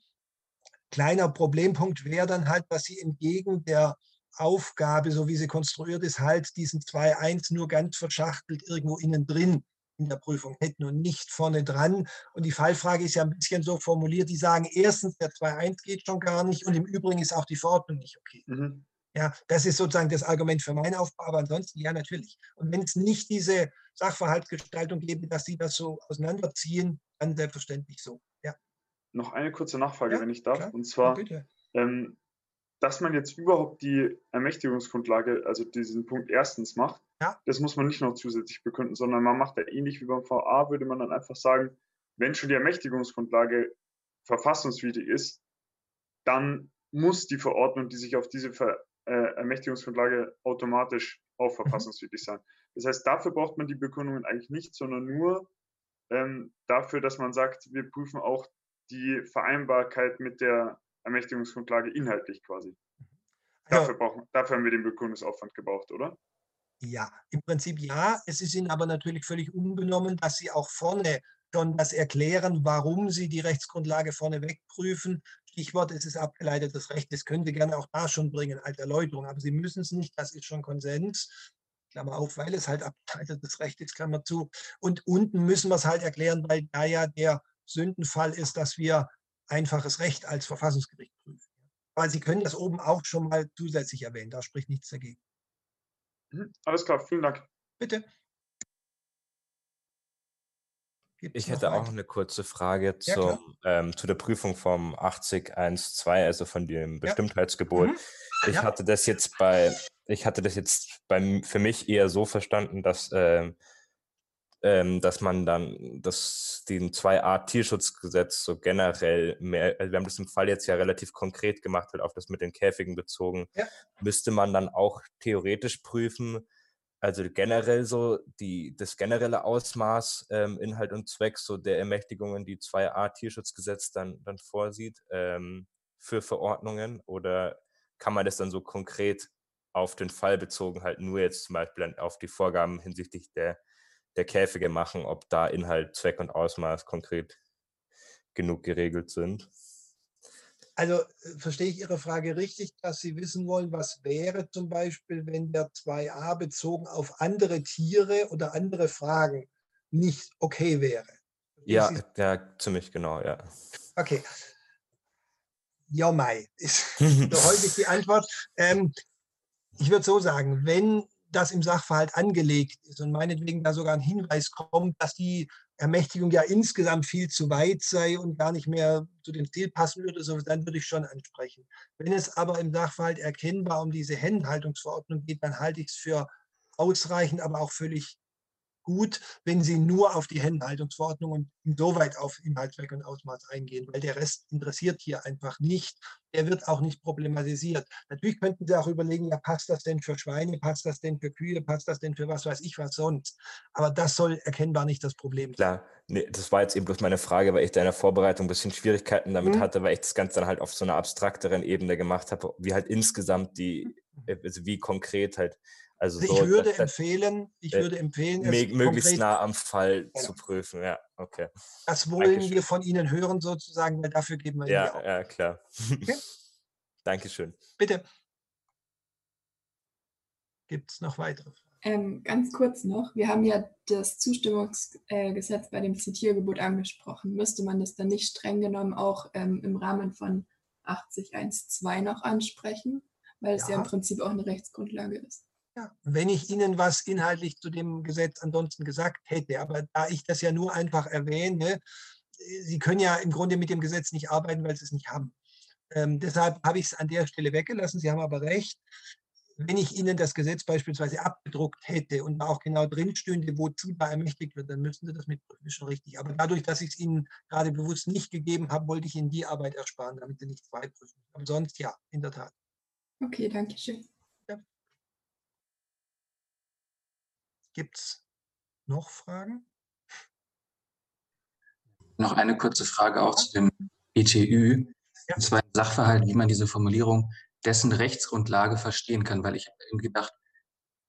Kleiner Problempunkt wäre dann halt, dass sie entgegen der Aufgabe, so wie sie konstruiert ist, halt diesen 2.1 nur ganz verschachtelt irgendwo innen drin in der Prüfung hätten und nicht vorne dran. Und die Fallfrage ist ja ein bisschen so formuliert, die sagen, erstens, der 2.1 geht schon gar nicht und im Übrigen ist auch die Verordnung nicht okay. Mhm. Ja, das ist sozusagen das Argument für meinen Aufbau, aber ansonsten ja, natürlich. Und wenn es nicht diese Sachverhaltsgestaltung gäbe, dass sie das so auseinanderziehen, dann selbstverständlich so. Ja. Noch eine kurze Nachfrage, ja, wenn ich darf. Klar. Und zwar, ja, ähm, dass man jetzt überhaupt die Ermächtigungsgrundlage, also diesen Punkt erstens macht, ja. das muss man nicht noch zusätzlich begründen, sondern man macht da ähnlich wie beim VA, würde man dann einfach sagen, wenn schon die Ermächtigungsgrundlage verfassungswidrig ist, dann muss die Verordnung, die sich auf diese Ver äh, Ermächtigungsgrundlage automatisch auch mhm. verfassungswidrig sein. Das heißt, dafür braucht man die Begründungen eigentlich nicht, sondern nur ähm, dafür, dass man sagt, wir prüfen auch die Vereinbarkeit mit der Ermächtigungsgrundlage inhaltlich quasi. Dafür, brauchen, dafür haben wir den Begründungsaufwand gebraucht, oder? Ja, im Prinzip ja. Es ist Ihnen aber natürlich völlig unbenommen, dass Sie auch vorne schon das erklären, warum Sie die Rechtsgrundlage vorneweg prüfen. Stichwort, es ist abgeleitetes Recht. Das können Sie gerne auch da schon bringen als Erläuterung, aber Sie müssen es nicht. Das ist schon Konsens. Klammer auf, weil es halt abgeleitetes Recht ist, Klammer zu. Und unten müssen wir es halt erklären, weil da ja der Sündenfall ist, dass wir einfaches Recht als Verfassungsgericht prüfen. Aber Sie können das oben auch schon mal zusätzlich erwähnen, da spricht nichts dagegen. Mhm, alles klar, vielen Dank. Bitte. Gibt's ich hätte auch eine kurze Frage zum, ja, ähm, zu der Prüfung vom 80.1.2, also von dem Bestimmtheitsgebot. Ja. Mhm. Ich ja. hatte das jetzt bei, ich hatte das jetzt bei, für mich eher so verstanden, dass ähm, ähm, dass man dann das, den 2a Tierschutzgesetz so generell mehr, also wir haben das im Fall jetzt ja relativ konkret gemacht, halt auf das mit den Käfigen bezogen, ja. müsste man dann auch theoretisch prüfen, also generell so die, das generelle Ausmaß, ähm, Inhalt und Zweck so der Ermächtigungen, die 2a Tierschutzgesetz dann, dann vorsieht, ähm, für Verordnungen oder kann man das dann so konkret auf den Fall bezogen halt nur jetzt zum Beispiel auf die Vorgaben hinsichtlich der der Käfige machen, ob da Inhalt, Zweck und Ausmaß konkret genug geregelt sind. Also äh, verstehe ich Ihre Frage richtig, dass Sie wissen wollen, was wäre zum Beispiel, wenn der 2a bezogen auf andere Tiere oder andere Fragen nicht okay wäre? Ja, ja, ziemlich genau, ja. Okay. Ja, Mai ist häufig die Antwort. Ähm, ich würde so sagen, wenn das im Sachverhalt angelegt ist und meinetwegen da sogar ein Hinweis kommt, dass die Ermächtigung ja insgesamt viel zu weit sei und gar nicht mehr zu dem Ziel passen würde, so, dann würde ich schon ansprechen. Wenn es aber im Sachverhalt erkennbar um diese Händenhaltungsverordnung geht, dann halte ich es für ausreichend, aber auch völlig gut, wenn Sie nur auf die Händenhaltungsverordnung und insoweit auf Inhaltszweck und Ausmaß eingehen, weil der Rest interessiert hier einfach nicht. Der wird auch nicht problematisiert. Natürlich könnten Sie auch überlegen, ja, passt das denn für Schweine, passt das denn für Kühe, passt das denn für was weiß ich was sonst. Aber das soll erkennbar nicht das Problem sein. Klar, nee, das war jetzt eben bloß meine Frage, weil ich da in der Vorbereitung ein bisschen Schwierigkeiten damit mhm. hatte, weil ich das Ganze dann halt auf so einer abstrakteren Ebene gemacht habe, wie halt insgesamt die. Also wie konkret halt also, also so, ich würde das, empfehlen, ich würde empfehlen, möglichst nah am Fall genau. zu prüfen. Ja, okay. Das wollen Dankeschön. wir von Ihnen hören sozusagen, weil dafür geben wir ja, Ihnen Ja, klar. Okay? Dankeschön. Bitte. Gibt es noch weitere Fragen? Ähm, ganz kurz noch, wir haben ja das Zustimmungsgesetz äh, bei dem Zitiergebot angesprochen. Müsste man das dann nicht streng genommen auch ähm, im Rahmen von 80.1.2 noch ansprechen, weil es ja. ja im Prinzip auch eine Rechtsgrundlage ist? Ja, wenn ich Ihnen was inhaltlich zu dem Gesetz ansonsten gesagt hätte, aber da ich das ja nur einfach erwähne, äh, Sie können ja im Grunde mit dem Gesetz nicht arbeiten, weil Sie es nicht haben. Ähm, deshalb habe ich es an der Stelle weggelassen. Sie haben aber recht. Wenn ich Ihnen das Gesetz beispielsweise abgedruckt hätte und da auch genau drin stünde, wozu da ermächtigt wird, dann müssten Sie das mitprüfen. Ist schon richtig. Aber dadurch, dass ich es Ihnen gerade bewusst nicht gegeben habe, wollte ich Ihnen die Arbeit ersparen, damit Sie nicht zwei prüfen. Aber sonst ja, in der Tat. Okay, danke schön. Gibt es noch Fragen? Noch eine kurze Frage auch zu dem ETÜ. Ja. Und zwar Sachverhalt, wie man diese Formulierung dessen Rechtsgrundlage verstehen kann, weil ich habe gedacht,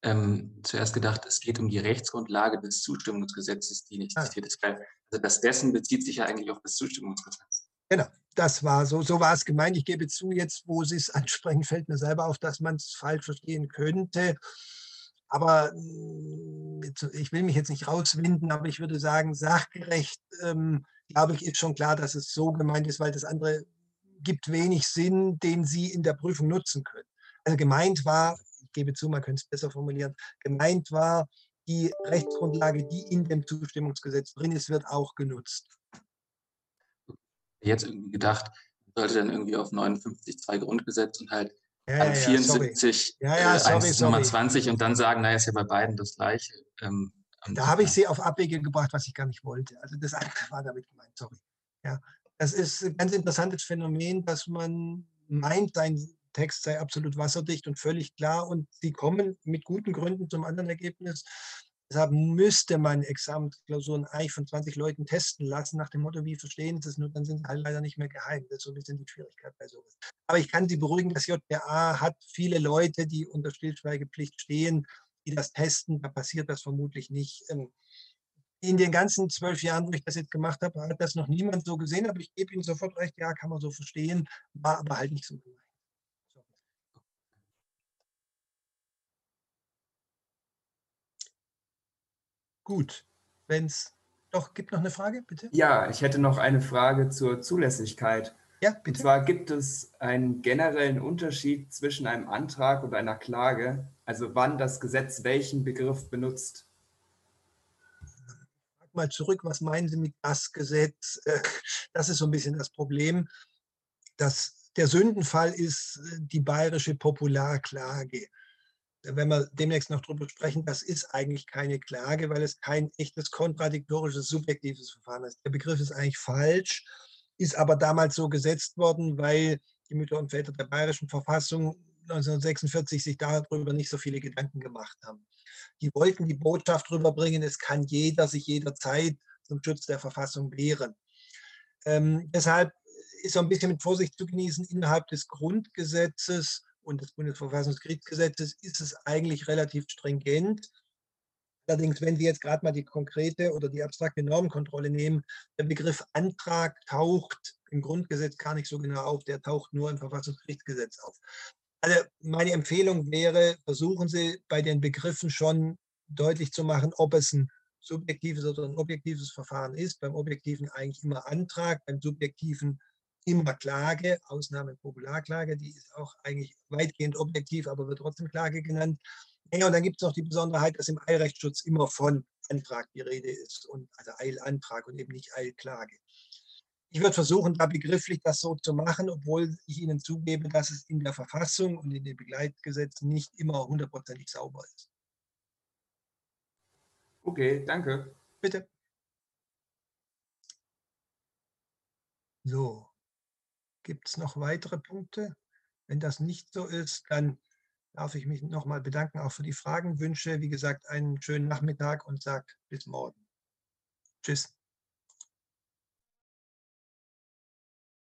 ähm, zuerst gedacht, es geht um die Rechtsgrundlage des Zustimmungsgesetzes, die nicht ah. zitiert ist. Also das dessen bezieht sich ja eigentlich auf das Zustimmungsgesetz. Genau, das war so, so war es gemeint. Ich gebe zu, jetzt, wo Sie es ansprechen, fällt mir selber auf, dass man es falsch verstehen könnte. Aber hm, ich will mich jetzt nicht rauswinden, aber ich würde sagen, sachgerecht, ähm, glaube ich, ist schon klar, dass es so gemeint ist, weil das andere gibt wenig Sinn, den Sie in der Prüfung nutzen können. Also gemeint war, ich gebe zu, man könnte es besser formulieren, gemeint war, die Rechtsgrundlage, die in dem Zustimmungsgesetz drin ist, wird auch genutzt. Jetzt irgendwie gedacht, sollte dann irgendwie auf 59.2 Grundgesetz und halt ja, an 74, ja, ja, sorry. Äh, 1 Nummer 20 und dann sagen, naja, ist ja bei beiden das gleiche. Ähm, da habe ich sie auf Abwege gebracht, was ich gar nicht wollte. Also das war damit gemeint, sorry. Ja, das ist ein ganz interessantes Phänomen, dass man meint, sein Text sei absolut wasserdicht und völlig klar und sie kommen mit guten Gründen zum anderen Ergebnis. Deshalb müsste man Examensklausuren eigentlich von 20 Leuten testen lassen, nach dem Motto, wie verstehen Sie es nur, dann sind sie halt leider nicht mehr geheim. Das ist so ein bisschen die Schwierigkeit bei sowas. Aber ich kann Sie beruhigen, das JPA hat viele Leute, die unter Stillschweigepflicht stehen, die das testen. Da passiert das vermutlich nicht. Ähm, in den ganzen zwölf Jahren, wo ich das jetzt gemacht habe, hat das noch niemand so gesehen, aber ich gebe Ihnen sofort recht, ja, kann man so verstehen, war aber halt nicht so gemeint. Gut, wenn es doch gibt noch eine Frage, bitte. Ja, ich hätte noch eine Frage zur Zulässigkeit. Ja, bitte. Und zwar gibt es einen generellen Unterschied zwischen einem Antrag und einer Klage, also wann das Gesetz welchen Begriff benutzt. Frag mal zurück, was meinen Sie mit das Gesetz? Das ist so ein bisschen das Problem. Das, der Sündenfall ist äh, die bayerische Popularklage wenn wir demnächst noch darüber sprechen, das ist eigentlich keine Klage, weil es kein echtes kontradiktorisches, subjektives Verfahren ist. Der Begriff ist eigentlich falsch, ist aber damals so gesetzt worden, weil die Mütter und Väter der bayerischen Verfassung 1946 sich darüber nicht so viele Gedanken gemacht haben. Die wollten die Botschaft rüberbringen, es kann jeder sich jederzeit zum Schutz der Verfassung wehren. Ähm, deshalb ist so ein bisschen mit Vorsicht zu genießen, innerhalb des Grundgesetzes und des Bundesverfassungsgerichtsgesetzes ist es eigentlich relativ stringent. Allerdings, wenn Sie jetzt gerade mal die konkrete oder die abstrakte Normkontrolle nehmen, der Begriff Antrag taucht im Grundgesetz gar nicht so genau auf, der taucht nur im Verfassungsgerichtsgesetz auf. Also meine Empfehlung wäre, versuchen Sie bei den Begriffen schon deutlich zu machen, ob es ein subjektives oder ein objektives Verfahren ist. Beim objektiven eigentlich immer Antrag, beim subjektiven immer Klage, Ausnahme Popularklage, die ist auch eigentlich weitgehend objektiv, aber wird trotzdem Klage genannt. Ja, und dann gibt es noch die Besonderheit, dass im Eilrechtsschutz immer von Antrag die Rede ist, und, also Eilantrag und eben nicht Eilklage. Ich würde versuchen, da begrifflich das so zu machen, obwohl ich Ihnen zugebe, dass es in der Verfassung und in den Begleitgesetzen nicht immer hundertprozentig sauber ist. Okay, danke. Bitte. So, gibt es noch weitere Punkte? Wenn das nicht so ist, dann darf ich mich nochmal bedanken, auch für die Fragen, wünsche, wie gesagt, einen schönen Nachmittag und sage bis morgen. Tschüss.